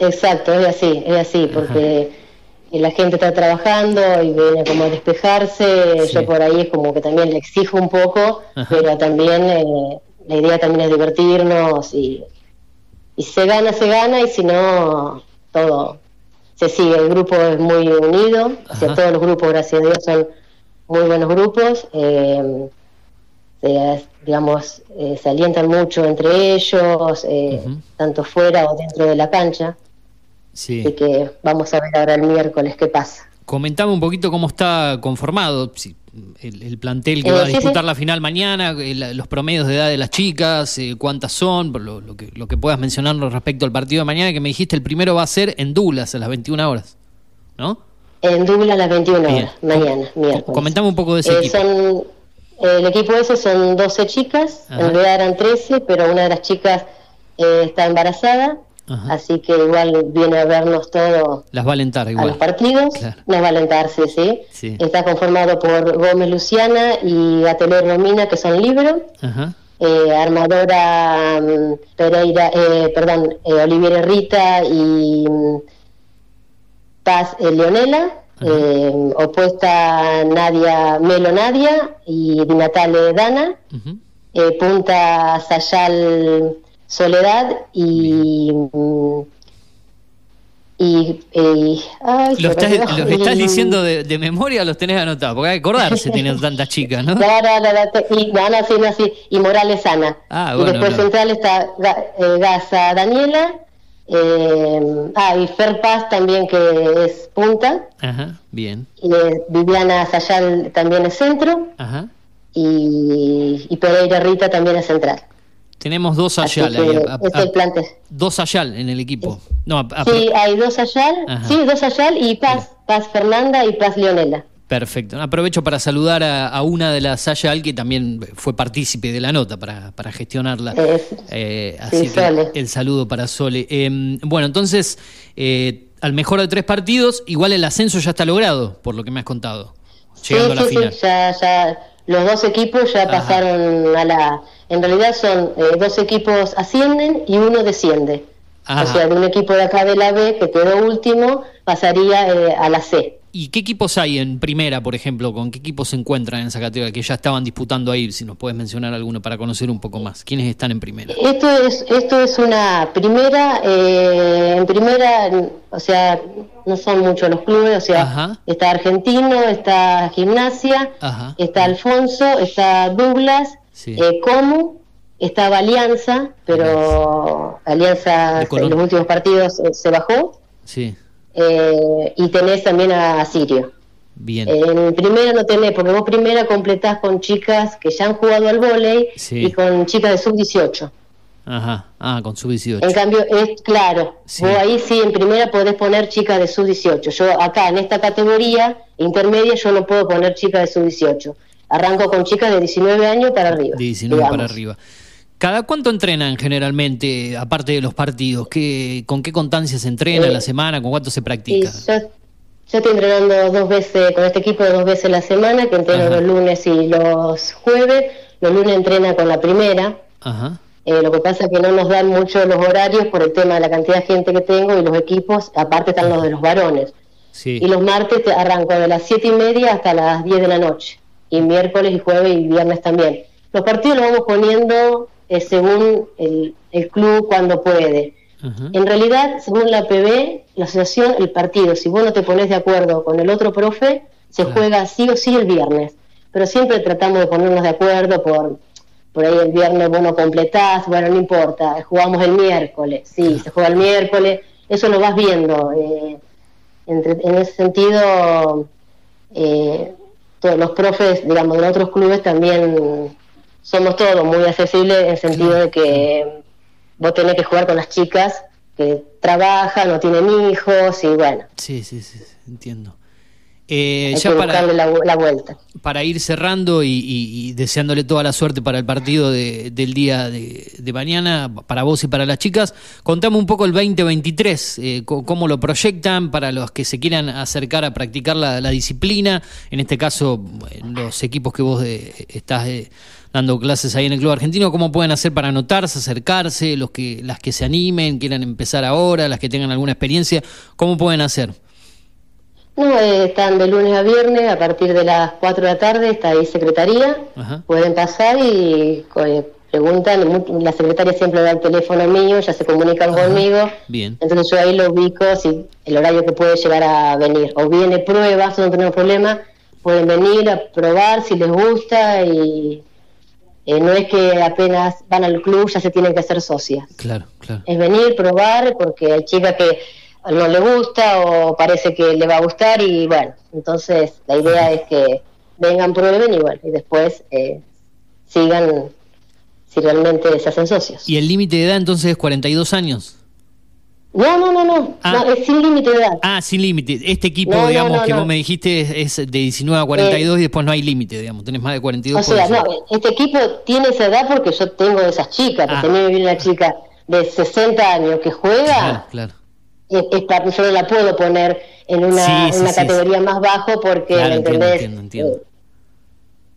[SPEAKER 8] Exacto, es así, es así, porque la gente está trabajando y viene como a despejarse, yo por ahí es como que también le exijo un poco,
[SPEAKER 2] Ajá.
[SPEAKER 8] pero también eh, la idea también es divertirnos y, y se gana, se gana y si no, todo se sigue, el grupo es muy unido, o sea, todos los grupos, gracias a Dios, son muy buenos grupos. eh, se, digamos, eh, se alientan mucho entre ellos, eh, tanto fuera o dentro de la cancha.
[SPEAKER 2] Sí.
[SPEAKER 8] Así que vamos a ver ahora el miércoles qué pasa.
[SPEAKER 2] Comentame un poquito cómo está conformado el, el plantel que
[SPEAKER 8] Eh,
[SPEAKER 2] va a
[SPEAKER 8] sí,
[SPEAKER 2] disputar
[SPEAKER 8] sí.
[SPEAKER 2] la final mañana, eh, los promedios de edad de las chicas, eh, cuántas son, lo, lo que, lo que puedas mencionarnos respecto al partido de mañana, que me dijiste el primero va a ser en Douglas a las 21 horas, ¿no?
[SPEAKER 8] En Douglas a las 21
[SPEAKER 2] Bien.
[SPEAKER 8] horas, mañana, miércoles.
[SPEAKER 2] Comentame un poco de ese
[SPEAKER 8] Eh,
[SPEAKER 2] equipo.
[SPEAKER 8] son, el equipo ese son 12 chicas,
[SPEAKER 2] Ajá.
[SPEAKER 8] en realidad eran 13, pero una de las chicas eh, está embarazada,
[SPEAKER 2] Ajá.
[SPEAKER 8] así que igual viene a vernos todos
[SPEAKER 2] Las va a alentar
[SPEAKER 8] a
[SPEAKER 2] igual.
[SPEAKER 8] los partidos,
[SPEAKER 2] Claro.
[SPEAKER 8] nos va a alentar, sí, sí.
[SPEAKER 2] Sí.
[SPEAKER 8] Está conformado por Gómez Luciana y Atelier Romina, que son libros.
[SPEAKER 2] Ajá.
[SPEAKER 8] eh, armadora mm, Pereira, eh, perdón, eh, Oliviera Rita y mm, Paz eh, Leonela, eh, opuesta Nadia Melo Nadia y Di Natale Dana, punta Sayal Soledad y y, y- ay,
[SPEAKER 2] ¿Lo estás. ¿Los estás diciendo de, de memoria los tenés anotados? Porque hay que acordarse teniendo tantas chicas, ¿no?
[SPEAKER 8] Y, no, no, sí, no, sí, y Morales Ana.
[SPEAKER 2] Ah,
[SPEAKER 8] y
[SPEAKER 2] bueno,
[SPEAKER 8] después
[SPEAKER 2] no.
[SPEAKER 8] central está eh, Gaza Daniela, eh, ah, y Fer Paz también que es punta,
[SPEAKER 2] Ajá, bien.
[SPEAKER 8] y eh, Viviana Sayal también es centro,
[SPEAKER 2] Ajá.
[SPEAKER 8] y, y Pereira Rita también es central.
[SPEAKER 2] Tenemos dos Ayal ahí. a- a- dos Ayal en el equipo. No,
[SPEAKER 8] Sí, hay dos Ayal,
[SPEAKER 2] Ajá.
[SPEAKER 8] sí, dos Ayal y Paz, Paz Fernanda y Paz Leonela.
[SPEAKER 2] Perfecto. Aprovecho para saludar a, a una de las Ayal que también fue partícipe de la nota para, para gestionarla.
[SPEAKER 8] Es-
[SPEAKER 2] Eh, así
[SPEAKER 8] sí,
[SPEAKER 2] que el saludo para Sole. Eh, bueno, entonces, eh, al mejor de tres partidos, igual el ascenso ya está logrado, por lo que me has contado. Llegando a la
[SPEAKER 8] sí, sí,
[SPEAKER 2] final.
[SPEAKER 8] sí, ya, ya, los dos equipos ya
[SPEAKER 2] Ajá.
[SPEAKER 8] pasaron a la... En realidad son eh, dos equipos ascienden y uno desciende. O sea, de un equipo de acá de la B que quedó último, pasaría eh, a la C.
[SPEAKER 2] ¿Y qué equipos hay en primera, por ejemplo? ¿Con qué equipos se encuentran en esa categoría que ya estaban disputando ahí? Si nos puedes mencionar alguno para conocer un poco más. ¿Quiénes están en primera?
[SPEAKER 8] Esto es, esto es una primera, eh, en primera, o sea, no son muchos los clubes, o sea, está Argentino, está Gimnasia, está Alfonso, está Douglas, eh, Comu, estaba Alianza, pero Alianza en los últimos partidos eh, se bajó.
[SPEAKER 2] Sí.
[SPEAKER 8] Eh, y tenés también a, Sirio.
[SPEAKER 2] Bien.
[SPEAKER 8] En primera no tenés, porque vos primera completás con chicas que ya han jugado al vóley y con chicas de sub-18.
[SPEAKER 2] Ajá, ah, con sub-18.
[SPEAKER 8] En cambio, es claro, vos ahí sí en primera podés poner chicas de sub-18. Yo acá en esta categoría intermedia yo no puedo poner chicas de sub-18. Arranco con chicas de 19 años para arriba.
[SPEAKER 2] 19 para arriba. ¿Cada cuánto entrenan generalmente, aparte de los partidos? ¿Qué, ¿Con qué constancia se entrena la semana? ¿Con cuánto se practica?
[SPEAKER 8] yo, estoy entrenando dos veces, con este equipo dos veces la semana, que entreno los lunes y los jueves. Los lunes entrena con la primera.
[SPEAKER 2] Ajá.
[SPEAKER 8] Eh, lo que pasa es que no nos dan mucho los horarios por el tema de la cantidad de gente que tengo y los equipos, aparte están los de los varones.
[SPEAKER 2] Sí.
[SPEAKER 8] Y los martes arranco de las siete y media hasta las 10 de la noche. Y miércoles y jueves y viernes también. Los partidos los vamos poniendo eh, según el, club cuando puede. En realidad, según la PB, la asociación, el partido, si vos no te pones de acuerdo con el otro profe, se juega sí o sí el viernes. Pero siempre tratamos de ponernos de acuerdo por, por ahí el viernes, bueno, completás, bueno, no importa, jugamos el miércoles, sí, se juega el miércoles, eso lo vas viendo. Eh, en ese sentido, eh, los profes, digamos, de otros clubes también somos todos muy accesibles en sentido de que vos tenés que jugar con las chicas que trabajan, no tienen hijos y bueno.
[SPEAKER 2] Sí, sí, sí, entiendo. Eh,
[SPEAKER 8] Hay ya para, la, vuelta.
[SPEAKER 2] Para ir cerrando y, deseándole toda la suerte para el partido del día de, mañana, para vos y para las chicas, contame un poco el 2023, eh, cómo lo proyectan para los que se quieran acercar a practicar la, disciplina, en este caso los equipos que vos estás dando clases ahí en el Club Argentino, ¿cómo pueden hacer para anotarse, acercarse, los que, las que se animen, quieran empezar ahora, las que tengan alguna experiencia, ¿cómo pueden hacer?
[SPEAKER 8] No, eh, están de lunes a viernes a partir de las 4 de la tarde, está ahí secretaría, pueden pasar y eh, preguntan, la secretaria siempre da el teléfono mío, ya se comunican conmigo,
[SPEAKER 2] Bien.
[SPEAKER 8] entonces yo ahí lo ubico, si el horario que puede llegar a venir, o viene pruebas, no tenemos problema, pueden venir a probar si les gusta y eh, no es que apenas van al club ya se tienen que hacer socias.
[SPEAKER 2] Claro, claro.
[SPEAKER 8] Es venir, probar, porque hay chicas que no le gusta o parece que le va a gustar y bueno, entonces la idea es que vengan, prueben y bueno, y después eh, sigan si realmente se hacen socios.
[SPEAKER 2] ¿Y el límite de edad entonces es 42 años?
[SPEAKER 8] No, no, no, no, ah. es sin límite de edad.
[SPEAKER 2] Ah, sin límite. Este equipo, digamos, que vos me dijiste es de 19 a 42 y después no hay límite, digamos, tenés más de 42.
[SPEAKER 8] O sea, no, este equipo tiene esa edad porque yo tengo esas chicas, que ah. también una chica de 60 años que juega.
[SPEAKER 2] Claro,
[SPEAKER 8] Es, yo no la puedo poner en una, una categoría más bajo porque, ¿entendés? Eh,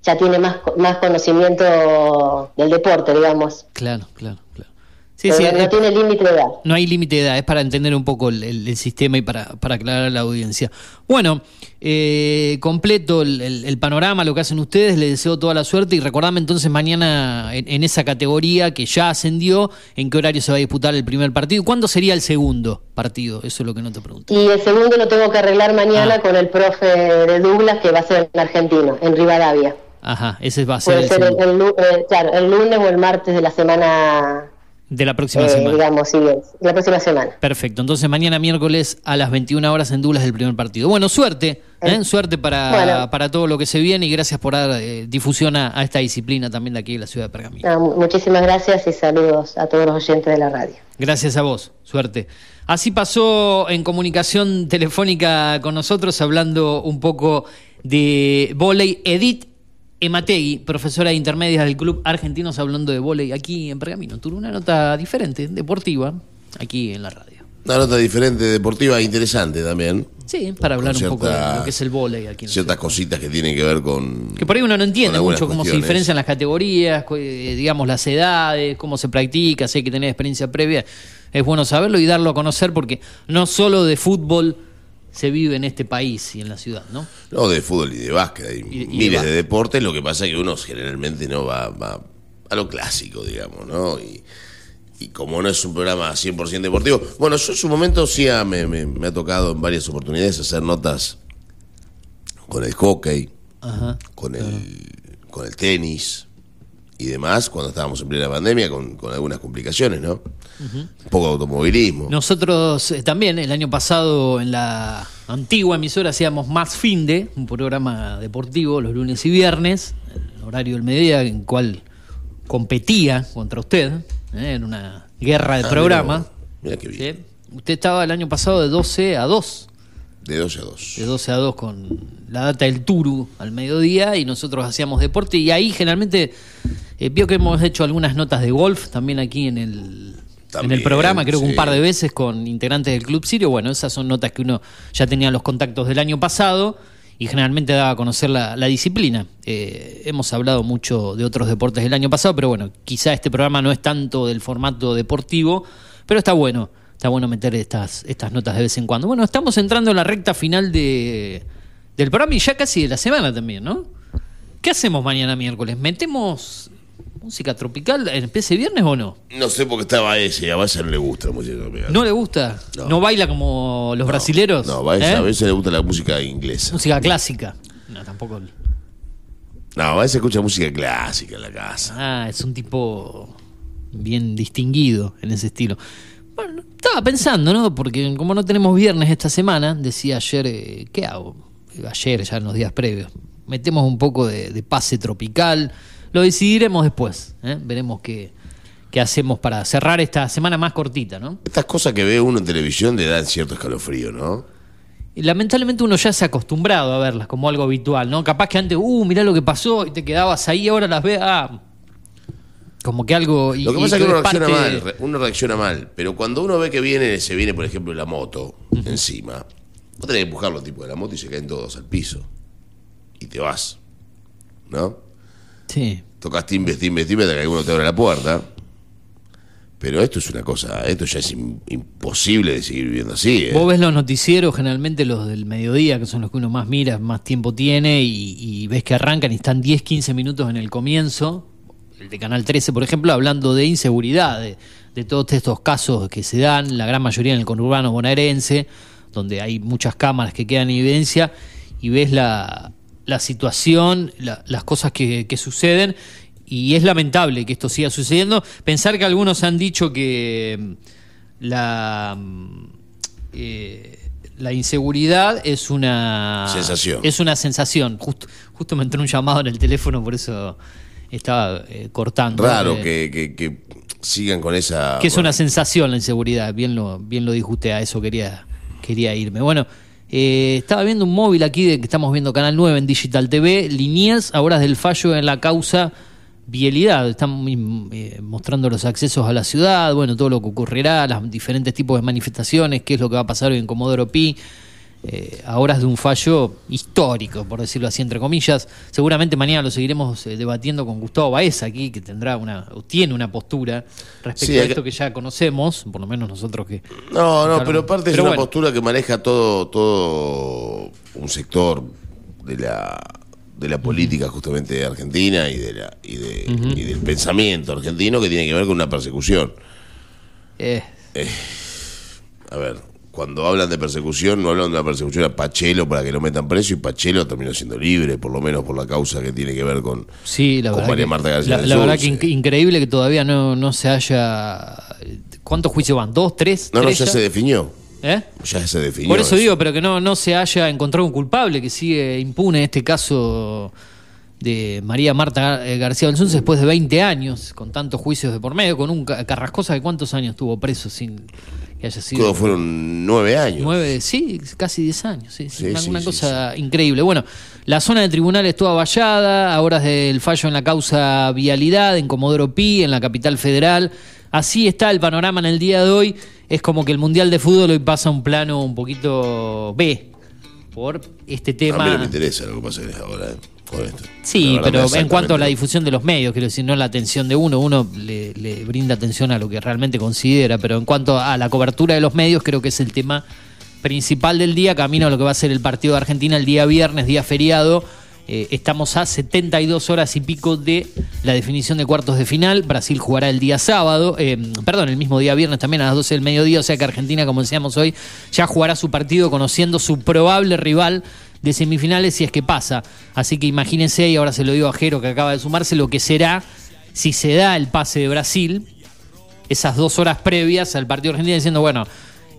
[SPEAKER 8] ya tiene más, más conocimiento del deporte, digamos.
[SPEAKER 2] Claro, claro, claro.
[SPEAKER 8] Sí, sí, no, tiene límite de edad.
[SPEAKER 2] No hay límite de edad, es para entender un poco el, sistema y para, para, aclarar a la audiencia. Bueno, eh, completo el, panorama, lo que hacen ustedes, les deseo toda la suerte y recordame entonces mañana en, esa categoría que ya ascendió, en qué horario se va a disputar el primer partido. ¿Cuándo sería el segundo partido? Eso es lo que no te pregunto.
[SPEAKER 8] Y el segundo lo tengo que arreglar mañana ah. con el profe de Douglas que va a ser en argentino, en Rivadavia.
[SPEAKER 2] Ajá, ese va a ser.
[SPEAKER 8] Puede ser eh, claro, el lunes o el martes de la semana
[SPEAKER 2] de la próxima eh, semana.
[SPEAKER 8] Digamos, sí, la próxima semana.
[SPEAKER 2] Perfecto. Entonces mañana miércoles a las 21 horas en Dulas del primer partido. Bueno, suerte, ¿eh? Eh, suerte para, para todo lo que se viene y gracias por dar difusión a, esta disciplina también de aquí de la ciudad de Pergamino.
[SPEAKER 8] muchísimas gracias y saludos a todos los oyentes de la radio.
[SPEAKER 2] Gracias a vos, suerte. Así pasó en comunicación telefónica con nosotros hablando un poco de volei Edith Emategui, profesora de intermedias del Club Argentinos, hablando de volei aquí en Pergamino. Tuvo una nota diferente, deportiva, aquí en la radio.
[SPEAKER 3] Una nota diferente, deportiva interesante también.
[SPEAKER 2] Sí, para hablar un poco de lo que es el volei aquí. En
[SPEAKER 3] ciertas cositas que tienen que ver con...
[SPEAKER 2] Que por ahí uno no entiende mucho cómo se diferencian las categorías, digamos las edades, cómo se practica, si hay que tener experiencia previa. es bueno saberlo y darlo a conocer porque no solo de fútbol se vive en este país y en la ciudad, ¿no?
[SPEAKER 3] No, de fútbol y de básquet, hay
[SPEAKER 2] Y- y de
[SPEAKER 3] miles de deportes, lo que pasa es que uno generalmente no va, va a lo clásico, digamos, ¿no? Y, y como no es un programa 100% deportivo, bueno, yo en su momento sí ha- me, me- me ha tocado en varias oportunidades hacer notas con el hockey,
[SPEAKER 2] Ajá.
[SPEAKER 3] con el, con el tenis y demás, cuando estábamos en plena pandemia, con, con algunas complicaciones, ¿no? Un poco de automovilismo.
[SPEAKER 2] Nosotros eh, también el año pasado en la antigua emisora hacíamos Más Finde, un programa deportivo los lunes y viernes, el horario del mediodía en cual competía contra usted, ¿eh? en una guerra de
[SPEAKER 3] Ah,
[SPEAKER 2] programa.
[SPEAKER 3] Mira qué bien.
[SPEAKER 2] ¿sí? Usted estaba el año pasado de 12 a 2,
[SPEAKER 3] De 12 a 2.
[SPEAKER 2] de 12 a 2 con la data del Turu al mediodía y nosotros hacíamos deporte y ahí generalmente eh, vio que hemos hecho algunas notas de golf también aquí en el en el programa, creo que un par de veces con integrantes del Club Sirio. Bueno, esas son notas que uno ya tenía los contactos del año pasado y generalmente daba a conocer la, la disciplina. Eh, hemos hablado mucho de otros deportes del año pasado, pero bueno, quizá este programa no es tanto del formato deportivo, pero está bueno. Está bueno meter estas, estas notas de vez en cuando. Bueno, estamos entrando en la recta final de, del programa y ya casi de la semana también, ¿no? ¿Qué hacemos mañana miércoles? ¿Metemos música tropical en ese viernes o no?
[SPEAKER 3] No sé por qué estaba ese, a no le gusta la música tropical.
[SPEAKER 2] ¿No le gusta? ¿No, baila como los brasileros?
[SPEAKER 3] No, a Baeza
[SPEAKER 2] ¿Eh?
[SPEAKER 3] a veces le gusta la música inglesa.
[SPEAKER 2] Música clásica. No, tampoco.
[SPEAKER 3] No, a veces escucha música clásica en la casa.
[SPEAKER 2] Ah, es un tipo bien distinguido en ese estilo. Bueno, estaba pensando, ¿no? Porque como no tenemos viernes esta semana, decía ayer, eh, ¿qué hago? Ayer, ya en los días previos. Metemos un poco de, de pase tropical. Lo decidiremos después. ¿eh? Veremos qué, qué hacemos para cerrar esta semana más cortita, ¿no?
[SPEAKER 3] Estas cosas que ve uno en televisión le dan cierto escalofrío, ¿no?
[SPEAKER 2] Y lamentablemente uno ya se ha acostumbrado a verlas como algo habitual, ¿no? Capaz que antes, uh, mirá lo que pasó y te quedabas ahí, ahora las ves, ah. Como que algo. Y,
[SPEAKER 3] Lo que
[SPEAKER 2] y
[SPEAKER 3] pasa es que uno reacciona
[SPEAKER 2] parte-
[SPEAKER 3] mal, uno reacciona mal, pero cuando uno ve que viene, se viene, por ejemplo, la moto encima, vos tenés que empujar los tipos de la moto y se caen todos al piso. Y te vas. ¿No?
[SPEAKER 2] Sí.
[SPEAKER 3] Tocas timbre, timbre, timbre, hasta que alguno te abre la puerta. Pero esto es una cosa, esto ya es im- imposible de seguir viviendo así. ¿eh?
[SPEAKER 2] Vos ves los noticieros, generalmente los del mediodía, que son los que uno más mira, más tiempo tiene, y, y ves que arrancan y están 10, 15 minutos en el comienzo. El de Canal 13, por ejemplo, hablando de inseguridad, de, de todos estos casos que se dan, la gran mayoría en el conurbano bonaerense, donde hay muchas cámaras que quedan en evidencia, y ves la, la situación, la- las cosas que, que suceden, y es lamentable que esto siga sucediendo. Pensar que algunos han dicho que mm, la, mm, eh, la inseguridad es una
[SPEAKER 3] Sensación.
[SPEAKER 2] Es una sensación. Justo, justo me entró un llamado en el teléfono, por eso estaba eh, cortando.
[SPEAKER 3] Raro
[SPEAKER 2] Eh,
[SPEAKER 3] que, que- que sigan con esa.
[SPEAKER 2] que es una sensación la inseguridad, bien lo, bien lo dijo usted, a eso quería, quería irme. Bueno, eh, estaba viendo un móvil aquí de que estamos viendo Canal 9 en Digital TV, Liniers, a horas del fallo en la causa vialidad, están eh, mostrando los accesos a la ciudad, bueno, todo lo que ocurrirá, los diferentes tipos de manifestaciones, qué es lo que va a pasar hoy en Comodoro Pi. Eh, a horas de un fallo histórico, por decirlo así, entre comillas. Seguramente mañana lo seguiremos eh, debatiendo con Gustavo Baeza aquí, que tendrá una, o tiene una postura respecto
[SPEAKER 3] Sí,
[SPEAKER 2] a esto que ya conocemos, por lo menos nosotros que.
[SPEAKER 3] No, no, pero aparte es
[SPEAKER 2] Pero
[SPEAKER 3] una
[SPEAKER 2] bueno.
[SPEAKER 3] postura que maneja todo, todo un sector de la de la política justamente de Argentina y de la y, de, y del pensamiento argentino que tiene que ver con una persecución.
[SPEAKER 2] Eh,
[SPEAKER 3] A ver, cuando hablan de persecución, no hablan de una persecución a Pachelo para que lo metan preso y Pachelo terminó siendo libre, por lo menos por la causa que tiene que ver con,
[SPEAKER 2] sí, la
[SPEAKER 3] con
[SPEAKER 2] verdad.
[SPEAKER 3] María
[SPEAKER 2] que-
[SPEAKER 3] Marta García
[SPEAKER 2] la, la verdad que increíble que todavía no, no se haya. ¿Cuántos juicios van? ¿Dos? ¿Tres?
[SPEAKER 3] No, no,
[SPEAKER 2] ¿Tres
[SPEAKER 3] ya se definió.
[SPEAKER 2] ¿Eh?
[SPEAKER 3] Ya se definió.
[SPEAKER 2] Por eso digo, pero que no, no se haya encontrado un culpable, que sigue impune este caso de María Marta García Belsunce después de 20 años, con tantos juicios de por medio, con un ca- Carrascosa que cuántos años estuvo preso sin que haya sido...
[SPEAKER 3] Todos fueron nueve años.
[SPEAKER 2] Nueve, sí, casi 10 años, sí, una,
[SPEAKER 3] sí,
[SPEAKER 2] una
[SPEAKER 3] sí,
[SPEAKER 2] cosa increíble. Bueno, la zona de tribunales toda vallada, a horas del fallo en la causa vialidad, en Comodoro Pi, en la capital federal. Así está el panorama en el día de hoy. Es como que el Mundial de Fútbol hoy pasa a un plano un poquito B por este
[SPEAKER 3] A mí no me
[SPEAKER 2] tema.
[SPEAKER 3] interesa lo que pasa ahora.
[SPEAKER 2] Sí, pero en cuanto a la difusión de los medios, quiero decir, no la atención de uno, uno le, le brinda atención a lo que realmente considera, pero en cuanto a la cobertura de los medios, creo que es el tema principal del día, camino a lo que va a ser el partido de Argentina el día viernes, día feriado. Eh, estamos a 72 horas y pico de la definición de cuartos de final. Brasil jugará el día sábado, eh, perdón, el mismo día viernes también a las 12 del mediodía, o sea que Argentina, como decíamos hoy, ya jugará su partido conociendo su probable rival de semifinales si es que pasa. Así que imagínense, y ahora se lo digo a Jero que acaba de sumarse, lo que será si se da el pase de Brasil, esas dos horas previas al partido de Argentina, diciendo, bueno,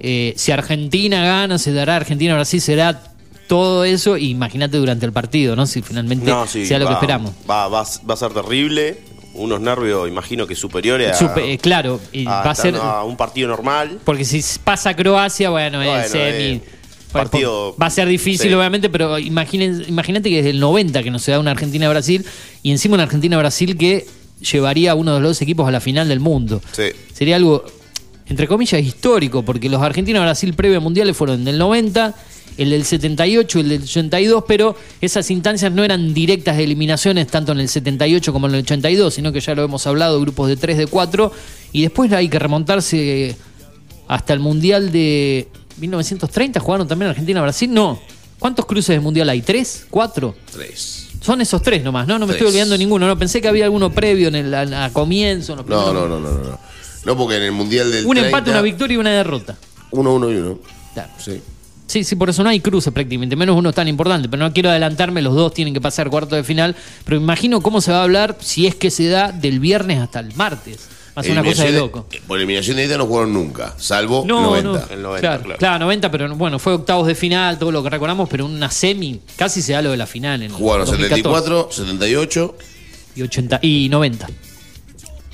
[SPEAKER 2] eh, si Argentina gana, se dará Argentina-Brasil, será todo eso, y imagínate durante el partido, ¿no? Si finalmente
[SPEAKER 11] No, sí,
[SPEAKER 2] sea lo que esperamos.
[SPEAKER 11] Va, va, va a ser terrible. Unos nervios, imagino que superiores a,
[SPEAKER 2] eh, claro, y
[SPEAKER 11] a
[SPEAKER 2] va a ser.
[SPEAKER 11] a un partido normal.
[SPEAKER 2] Porque si pasa Croacia, bueno,
[SPEAKER 11] Bueno,
[SPEAKER 2] es semi.
[SPEAKER 11] eh, partido-
[SPEAKER 2] Va a ser difícil,
[SPEAKER 11] sí.
[SPEAKER 2] obviamente, pero imagínate que desde el 90 que no se da una Argentina-Brasil y encima una Argentina-Brasil que llevaría a uno de los dos equipos a la final del mundo.
[SPEAKER 11] Sí.
[SPEAKER 2] Sería algo, entre comillas, histórico, porque los Argentina-Brasil previo mundiales fueron del 90, el del 78 y el del 82, pero esas instancias no eran directas de eliminaciones tanto en el 78 como en el 82, sino que ya lo hemos hablado, grupos de 3, de 4, y después hay que remontarse hasta el Mundial de 1930, jugaron también Argentina-Brasil, no. ¿Cuántos cruces de Mundial hay? ¿Tres? ¿Cuatro?
[SPEAKER 3] Tres.
[SPEAKER 2] Son esos tres nomás, ¿no? No me
[SPEAKER 3] Tres.
[SPEAKER 2] estoy olvidando ninguno, no. Pensé que había alguno previo en el a, a comienzo. en los
[SPEAKER 3] No, no, no, no, no. No, No, porque en el Mundial del
[SPEAKER 2] Un
[SPEAKER 3] 30,
[SPEAKER 2] empate, una victoria y una derrota.
[SPEAKER 3] Uno, uno y uno.
[SPEAKER 2] Claro.
[SPEAKER 3] Sí.
[SPEAKER 2] Sí, sí, por eso no hay cruces prácticamente, menos uno tan importante, pero no quiero adelantarme, los dos tienen que pasar cuarto de final, pero imagino cómo se va a hablar si es que se da del viernes hasta el martes. Va a ser una cosa de loco.
[SPEAKER 3] eh, Por eliminación directa no jugaron nunca, salvo
[SPEAKER 2] No,
[SPEAKER 3] 90.
[SPEAKER 2] no.
[SPEAKER 11] El 90,
[SPEAKER 2] claro,
[SPEAKER 11] claro.
[SPEAKER 2] claro, 90, pero bueno, fue octavos de final, todo lo que recordamos, pero una semi, casi se da lo de la final. En
[SPEAKER 3] Jugaron
[SPEAKER 2] 2014.
[SPEAKER 3] 74, 78,
[SPEAKER 2] y, 80, y 90.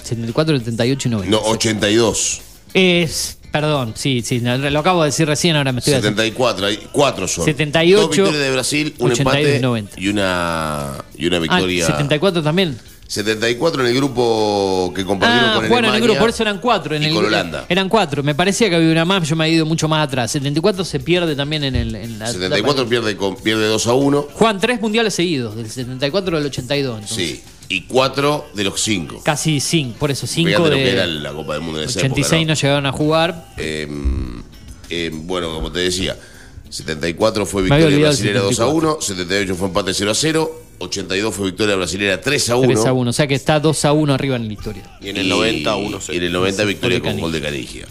[SPEAKER 2] 74, 78 y 90.
[SPEAKER 3] no, 82.
[SPEAKER 2] Es, perdón, sí, sí, lo acabo de decir recién, ahora me estoy
[SPEAKER 3] 74, hay cuatro son.
[SPEAKER 2] 78,
[SPEAKER 3] Dos victorias de Brasil, un
[SPEAKER 2] 82 y
[SPEAKER 3] empate
[SPEAKER 2] 90.
[SPEAKER 3] y una, y una
[SPEAKER 2] Ah,
[SPEAKER 3] victoria.
[SPEAKER 2] 74 también.
[SPEAKER 3] 74 en el grupo que compartieron
[SPEAKER 2] Ah,
[SPEAKER 3] con
[SPEAKER 2] jugaron en el grupo, por eso eran cuatro. En
[SPEAKER 3] y
[SPEAKER 2] el,
[SPEAKER 3] con Holanda.
[SPEAKER 2] Eran cuatro. Me parecía que había una más, yo me he ido mucho más atrás. 74 se pierde también en, el, en la.
[SPEAKER 3] 74 pierde, con- pierde 2 a 1.
[SPEAKER 2] Juegan tres mundiales seguidos, del 74 al 82. entonces.
[SPEAKER 3] Sí. Y 4 de los 5.
[SPEAKER 2] Casi cinco, por eso cinco
[SPEAKER 3] Fíjate lo
[SPEAKER 2] de.
[SPEAKER 3] que era la Copa del Mundo en esa
[SPEAKER 2] 86
[SPEAKER 3] época,
[SPEAKER 2] no
[SPEAKER 3] ¿no?
[SPEAKER 2] llegaron a jugar.
[SPEAKER 3] Eh, eh, bueno, como te decía, 74 fue victoria brasilera 2 a
[SPEAKER 2] 74.
[SPEAKER 3] 1, 78 fue empate 0 a 0, 82 fue victoria brasilera 3 a 1.
[SPEAKER 2] 3 a 1, o sea que está 2 a 1 arriba en la historia.
[SPEAKER 11] Y en el 90, 1
[SPEAKER 3] Y en el 90 victoria con gol de Canigia.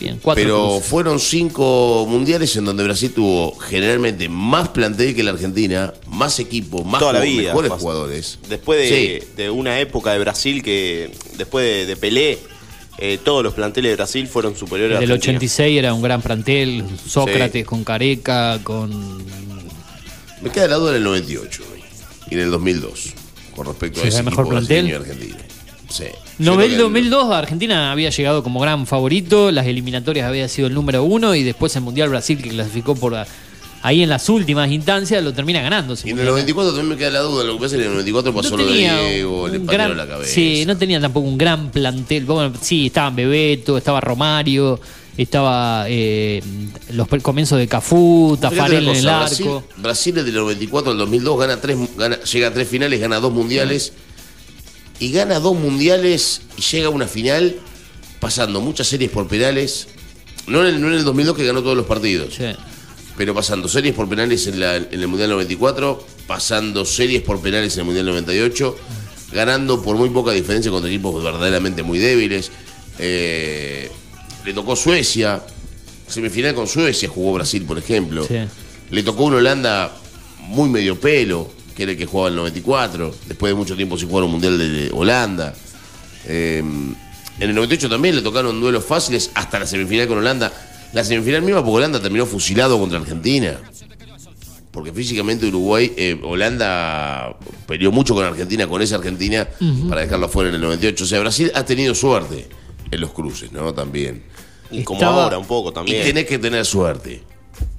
[SPEAKER 2] Bien, cuatro
[SPEAKER 3] Pero
[SPEAKER 2] cruces.
[SPEAKER 3] fueron cinco mundiales en donde Brasil tuvo generalmente más plantel que la Argentina, más equipo, más
[SPEAKER 11] Toda la vida.
[SPEAKER 3] mejores
[SPEAKER 11] Más-
[SPEAKER 3] jugadores.
[SPEAKER 11] Después de,
[SPEAKER 3] Sí.
[SPEAKER 11] de una época de Brasil que, después de, de Pelé, eh, todos los planteles de Brasil fueron superiores a
[SPEAKER 2] Del
[SPEAKER 11] Argentina.
[SPEAKER 2] 86 era un gran plantel, Sócrates con Careca, con
[SPEAKER 3] Me queda la duda en el 98 y en el 2002 con respecto a ese
[SPEAKER 2] el mejor
[SPEAKER 3] equipo
[SPEAKER 2] plantel.
[SPEAKER 3] argentino. Sí.
[SPEAKER 2] No, el
[SPEAKER 3] que-
[SPEAKER 2] 2002 Argentina había llegado como gran favorito, las eliminatorias había sido el número uno y después el Mundial Brasil que clasificó por ahí en las últimas instancias lo termina ganando.
[SPEAKER 3] Y en el
[SPEAKER 2] mundial.
[SPEAKER 3] 94 también me queda la duda. Lo que pasa es que en el 94 pasó
[SPEAKER 2] No
[SPEAKER 3] lo de Diego, patearon
[SPEAKER 2] gran-
[SPEAKER 3] la cabeza.
[SPEAKER 2] Sí, no tenía tampoco un gran plantel. Bueno, sí, estaban Bebeto, estaba Romario, estaba eh, los comienzos de Cafú, Tafarel en el arco.
[SPEAKER 3] Brasil, Brasil desde el 94 al 2002 gana tres, gana, llega a tres finales, gana dos mundiales. Y gana dos mundiales y llega a una final pasando muchas series por penales. No en el, no en el 2002 que ganó todos los partidos.
[SPEAKER 2] Sí.
[SPEAKER 3] Pero pasando series por penales en, la- en el Mundial 94, pasando series por penales en el Mundial 98, ganando por muy poca diferencia contra equipos verdaderamente muy débiles. Eh, le tocó Suecia, semifinal con Suecia jugó Brasil, por ejemplo.
[SPEAKER 2] Sí.
[SPEAKER 3] Le tocó un Holanda muy medio pelo, que era el que jugaba en el 94, después de mucho tiempo sin jugar un Mundial de Holanda. Eh, en el 98 también le tocaron duelos fáciles hasta la semifinal con Holanda. La semifinal misma porque Holanda terminó fusilado contra Argentina. Porque físicamente Uruguay, eh, Holanda peleó mucho con Argentina, con esa Argentina, para dejarla fuera en el 98. O sea, Brasil ha tenido suerte en los cruces, ¿no? También.
[SPEAKER 11] Como
[SPEAKER 2] Estaba-
[SPEAKER 11] ahora un poco también.
[SPEAKER 3] Y tenés que tener suerte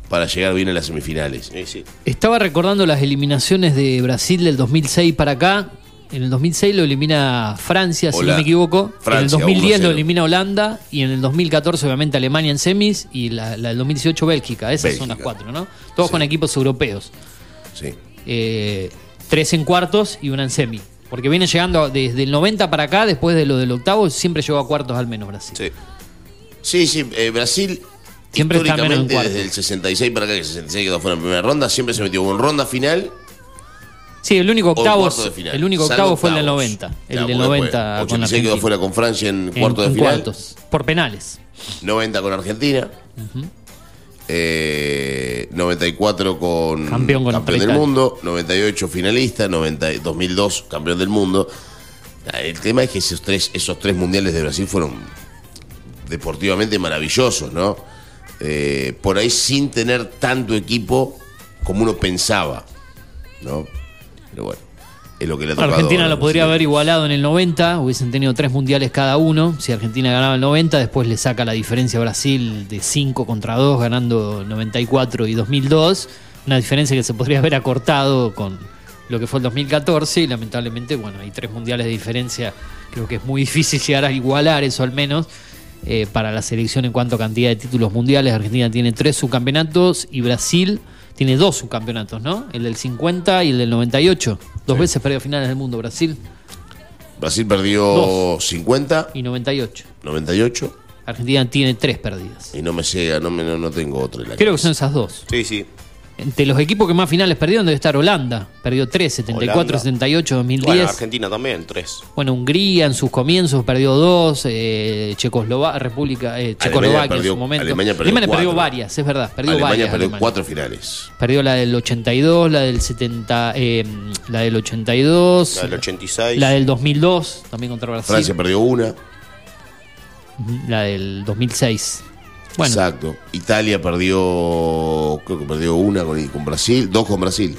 [SPEAKER 3] para llegar bien a las semifinales.
[SPEAKER 11] Sí, sí.
[SPEAKER 2] Estaba recordando las eliminaciones de Brasil del 2006 para acá. En el 2006 lo elimina Francia, si no me equivoco.
[SPEAKER 3] Francia,
[SPEAKER 2] en el 2010 lo
[SPEAKER 3] 1-0.
[SPEAKER 2] elimina Holanda. Y en el 2014, obviamente, Alemania en semis. Y la, la del 2018, Bélgica. Esas son las cuatro, ¿no? Todos con equipos europeos.
[SPEAKER 3] Sí.
[SPEAKER 2] Eh, tres en cuartos y una en semi. Porque viene llegando desde el 90 para acá, después de lo del octavo, siempre llegó a cuartos al menos Brasil.
[SPEAKER 11] Sí.
[SPEAKER 3] Sí, sí, eh, Brasil
[SPEAKER 2] Siempre está menos en
[SPEAKER 3] históricamente desde el 66 para acá, que el 66 quedó fuera en primera ronda, siempre se metió en ronda final
[SPEAKER 2] Sí, el único octavo, el único octavo fue el del
[SPEAKER 3] octavos.
[SPEAKER 2] 90. El del
[SPEAKER 3] porque
[SPEAKER 2] 90
[SPEAKER 3] después,
[SPEAKER 2] con
[SPEAKER 3] 86 quedó
[SPEAKER 2] Argentina.
[SPEAKER 3] fuera con Francia en
[SPEAKER 2] En-
[SPEAKER 3] cuarto de
[SPEAKER 2] en
[SPEAKER 3] final.
[SPEAKER 2] cuartos, por penales.
[SPEAKER 3] 90 con Argentina. Eh, 94 con
[SPEAKER 2] Campeón con
[SPEAKER 3] del
[SPEAKER 2] Italia.
[SPEAKER 3] mundo, 98 finalista, 90, 2002 campeón del mundo. Ah, El tema es que esos tres, esos tres mundiales de Brasil fueron deportivamente maravillosos, ¿no? Eh, por ahí sin tener tanto equipo como uno pensaba, ¿no? Pero bueno, es lo que le ha tocado.
[SPEAKER 2] Argentina lo podría haber igualado en el 90, hubiesen tenido tres mundiales cada uno. Si Argentina ganaba el 90, después le saca la diferencia a Brasil de 5 contra 2, ganando 94 y 2002. Una diferencia que se podría haber acortado con lo que fue el 2014 y lamentablemente, bueno, hay tres mundiales de diferencia. Creo que es muy difícil llegar a igualar eso al menos. Eh, para la selección en cuanto a cantidad de títulos mundiales, Argentina tiene tres subcampeonatos y Brasil tiene dos subcampeonatos, ¿no? El del 50 y el del 98. Dos veces perdió finales del mundo Brasil
[SPEAKER 3] Brasil perdió
[SPEAKER 2] Dos.
[SPEAKER 3] 50,
[SPEAKER 2] y 98.
[SPEAKER 3] 98
[SPEAKER 2] Argentina tiene tres perdidas.
[SPEAKER 3] y no me llega, no, me, no, no tengo otro. en la
[SPEAKER 2] Creo que son esas dos.
[SPEAKER 11] Sí, sí.
[SPEAKER 2] Entre los equipos que más finales perdieron debe estar Holanda. Perdió 3, 74,
[SPEAKER 11] Holanda.
[SPEAKER 2] 78, 2010.
[SPEAKER 11] Bueno,
[SPEAKER 2] Bueno,
[SPEAKER 11] Argentina también, tres.
[SPEAKER 2] Hungría en sus comienzos perdió dos. Eh, Checoslovaquia, República, eh, Checoslovaquia
[SPEAKER 3] perdió-
[SPEAKER 2] en su momento.
[SPEAKER 3] Alemania perdió cuatro.
[SPEAKER 2] varias, es verdad. Perdió
[SPEAKER 3] Alemania
[SPEAKER 2] varias.
[SPEAKER 3] perdió
[SPEAKER 2] Alemania.
[SPEAKER 3] cuatro finales.
[SPEAKER 2] Perdió la del 82, la del 70, eh, la del 82,
[SPEAKER 11] La del 86.
[SPEAKER 2] la del 2002, también contra Brasil.
[SPEAKER 3] Francia perdió una.
[SPEAKER 2] La del 2006. Bueno,
[SPEAKER 3] Exacto. Italia perdió, creo que perdió una con, con Brasil, dos con Brasil.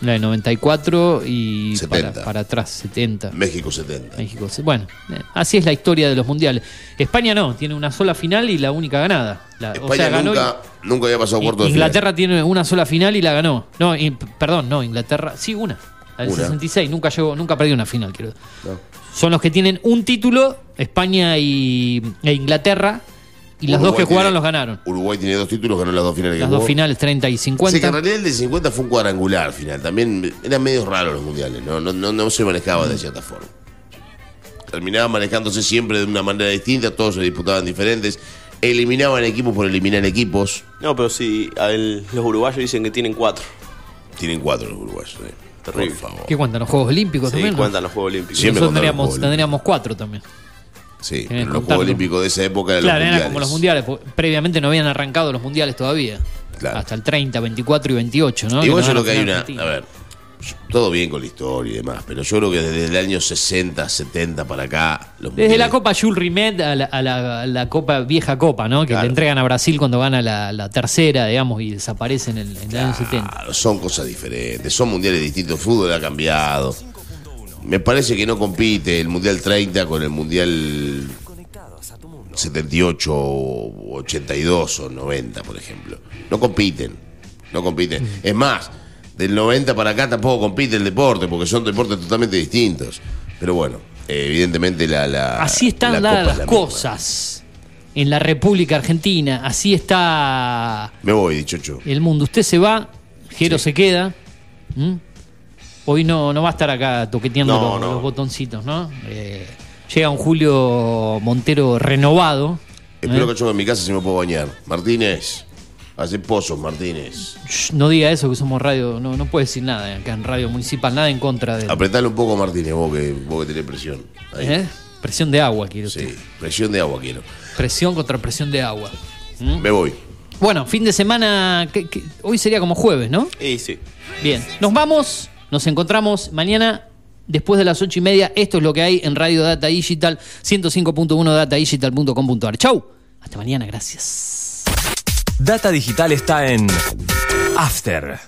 [SPEAKER 2] la del 94 y para,
[SPEAKER 3] 70.
[SPEAKER 2] para atrás, 70.
[SPEAKER 3] México 70.
[SPEAKER 2] México. Bueno, eh, así es la historia de los mundiales. España no, tiene una sola final y la única ganada. La- o
[SPEAKER 3] España
[SPEAKER 2] sea, ganó
[SPEAKER 3] nunca, nunca había pasado cuarto de
[SPEAKER 2] Inglaterra tiene una sola final y la ganó. No, y- perdón, no, Inglaterra, sí, una. La del
[SPEAKER 3] Una.
[SPEAKER 2] 66, nunca llegó, nunca perdió una final, quiero.
[SPEAKER 3] No.
[SPEAKER 2] Son los que tienen un título, España y, e Inglaterra, y las dos que jugaron
[SPEAKER 3] tiene-
[SPEAKER 2] los ganaron.
[SPEAKER 3] Uruguay tiene dos títulos, ganó las dos finales que
[SPEAKER 2] Las dos
[SPEAKER 3] jugó.
[SPEAKER 2] finales, 30 y
[SPEAKER 3] Sí, que en
[SPEAKER 2] 50.
[SPEAKER 3] realidad el de 50 fue un cuadrangular final. También eran medio raros los mundiales, no, no, no, no se manejaba de cierta forma. Terminaban manejándose siempre de una manera distinta, todos se disputaban diferentes. Eliminaban equipos por eliminar equipos.
[SPEAKER 11] No, pero sí, a él- los uruguayos dicen que tienen cuatro.
[SPEAKER 3] Tienen cuatro los uruguayos. eh.
[SPEAKER 11] Terrible.
[SPEAKER 3] Por favor.
[SPEAKER 2] ¿Qué cuentan los Juegos Olímpicos
[SPEAKER 11] Sí,
[SPEAKER 2] también?
[SPEAKER 11] cuentan los Juegos Olímpicos.
[SPEAKER 3] Siempre
[SPEAKER 2] Nosotros tendríamos,
[SPEAKER 3] Juegos Olímpicos.
[SPEAKER 2] tendríamos cuatro también.
[SPEAKER 3] Sí, pero los. Juegos Olímpicos de esa época eran
[SPEAKER 2] Claro,
[SPEAKER 3] los
[SPEAKER 2] eran
[SPEAKER 3] mundiales.
[SPEAKER 2] como los mundiales, porque previamente no habían arrancado los mundiales todavía.
[SPEAKER 3] Claro.
[SPEAKER 2] Hasta el 30, 24 y 28, ¿no?
[SPEAKER 3] Igual yo creo que hay una. A ver, todo bien con la historia y demás, pero yo creo que desde el año 60, 70 para acá. Los
[SPEAKER 2] Desde la Copa Jules Rimet a la, a la- a la Copa vieja Copa, ¿no? Que
[SPEAKER 3] Claro.
[SPEAKER 2] le entregan a Brasil cuando gana la, la tercera, digamos, y desaparece en el, en el año 70.
[SPEAKER 3] Claro, son cosas diferentes, son mundiales distintos, el fútbol ha cambiado. Me parece que no compite el Mundial 30 con el Mundial 78 o 82 o 90, por ejemplo. No compiten, no compiten.
[SPEAKER 2] Mm.
[SPEAKER 3] Es más, del 90 para acá tampoco compite el deporte, porque son deportes totalmente distintos. Pero bueno, evidentemente la... la
[SPEAKER 2] Así están
[SPEAKER 3] la es
[SPEAKER 2] las
[SPEAKER 3] misma.
[SPEAKER 2] cosas en la República Argentina. Así está
[SPEAKER 3] Me voy, dichocho.
[SPEAKER 2] el mundo. Usted se va, Jero se queda. Hoy no, no va a estar acá toqueteando
[SPEAKER 11] No,
[SPEAKER 2] los,
[SPEAKER 11] no.
[SPEAKER 2] los botoncitos, ¿no? Eh, llega un Julio Montero renovado.
[SPEAKER 3] Espero
[SPEAKER 2] ¿eh?
[SPEAKER 3] que yo en mi casa se me puedo bañar. Martínez, hace pozos, Martínez.
[SPEAKER 2] Shh, No diga eso, que somos radio. No, no puede decir nada acá en Radio Municipal, nada en contra de.
[SPEAKER 3] Apretale un poco, Martínez, vos que, vos que tenés presión. Ahí.
[SPEAKER 2] ¿Eh? Presión de agua, quiero
[SPEAKER 3] Sí, presión de agua quiero.
[SPEAKER 2] Presión contra presión de agua. ¿Mm?
[SPEAKER 3] Me voy.
[SPEAKER 2] Bueno, fin de semana. que- que- hoy sería como jueves, ¿no?
[SPEAKER 11] Y sí.
[SPEAKER 2] Bien, nos vamos, nos encontramos mañana después de las ocho y media. Esto es lo que hay en Radio Data Digital, 105.1 datadigital.com.ar. Chau, hasta mañana, gracias.
[SPEAKER 6] Data Digital está en After.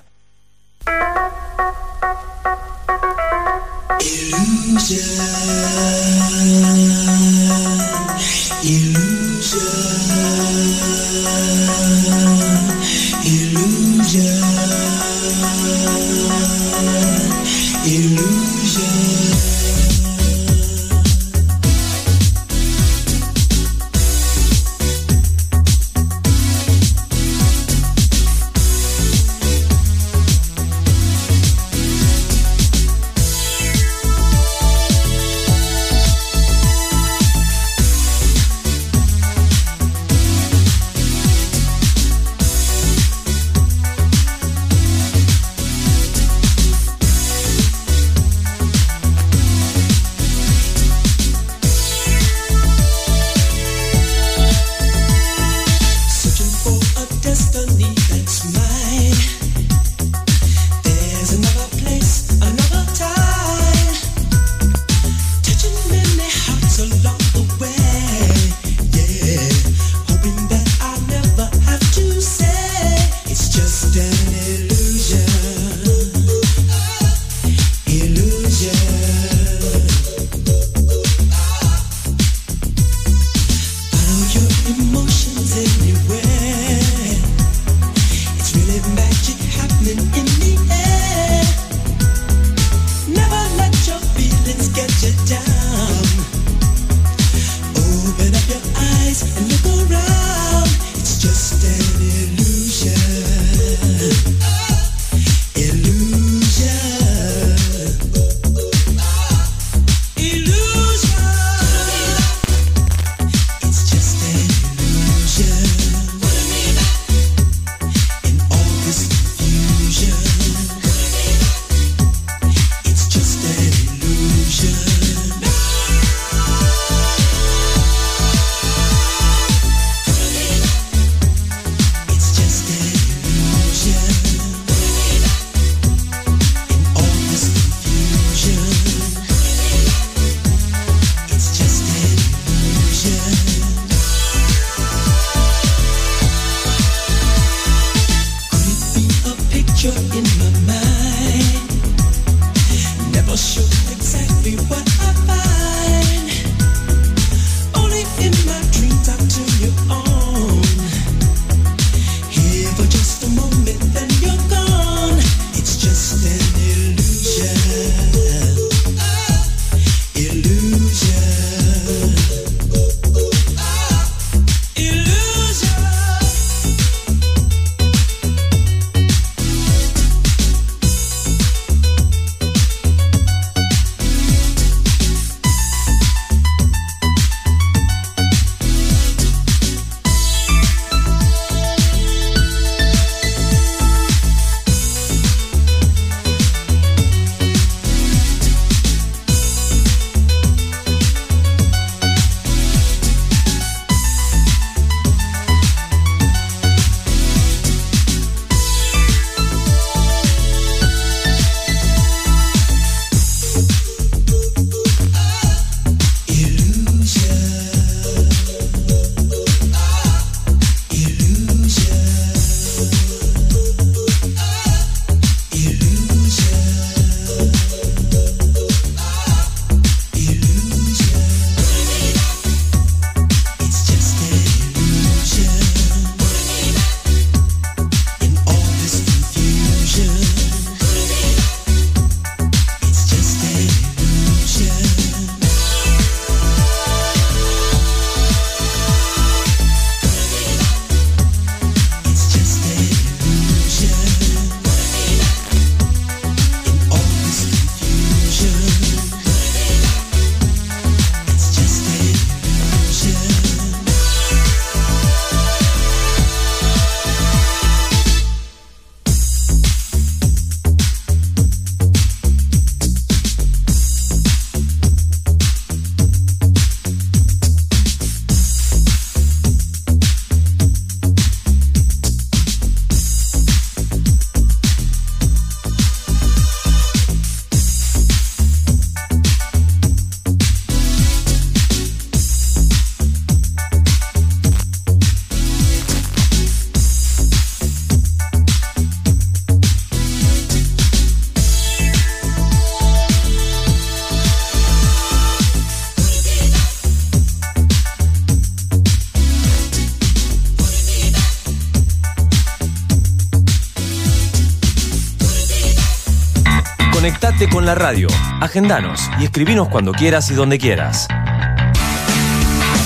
[SPEAKER 6] La radio, agendanos y escribinos cuando quieras y donde quieras.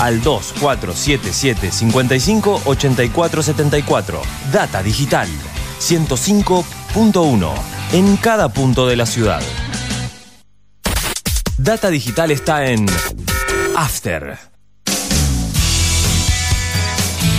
[SPEAKER 6] Al 2477 55 84 74. Data Digital 105.1 en cada punto de la ciudad. Data Digital está en After.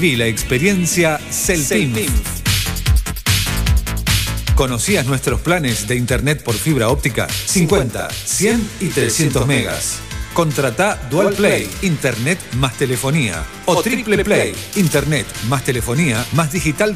[SPEAKER 9] Viví la experiencia Celtim. ¿Conocías nuestros planes de internet por fibra óptica? 50, 100 y 300 megas. Contrata Dual Play, Internet más telefonía. O Triple Play, Internet más telefonía más digital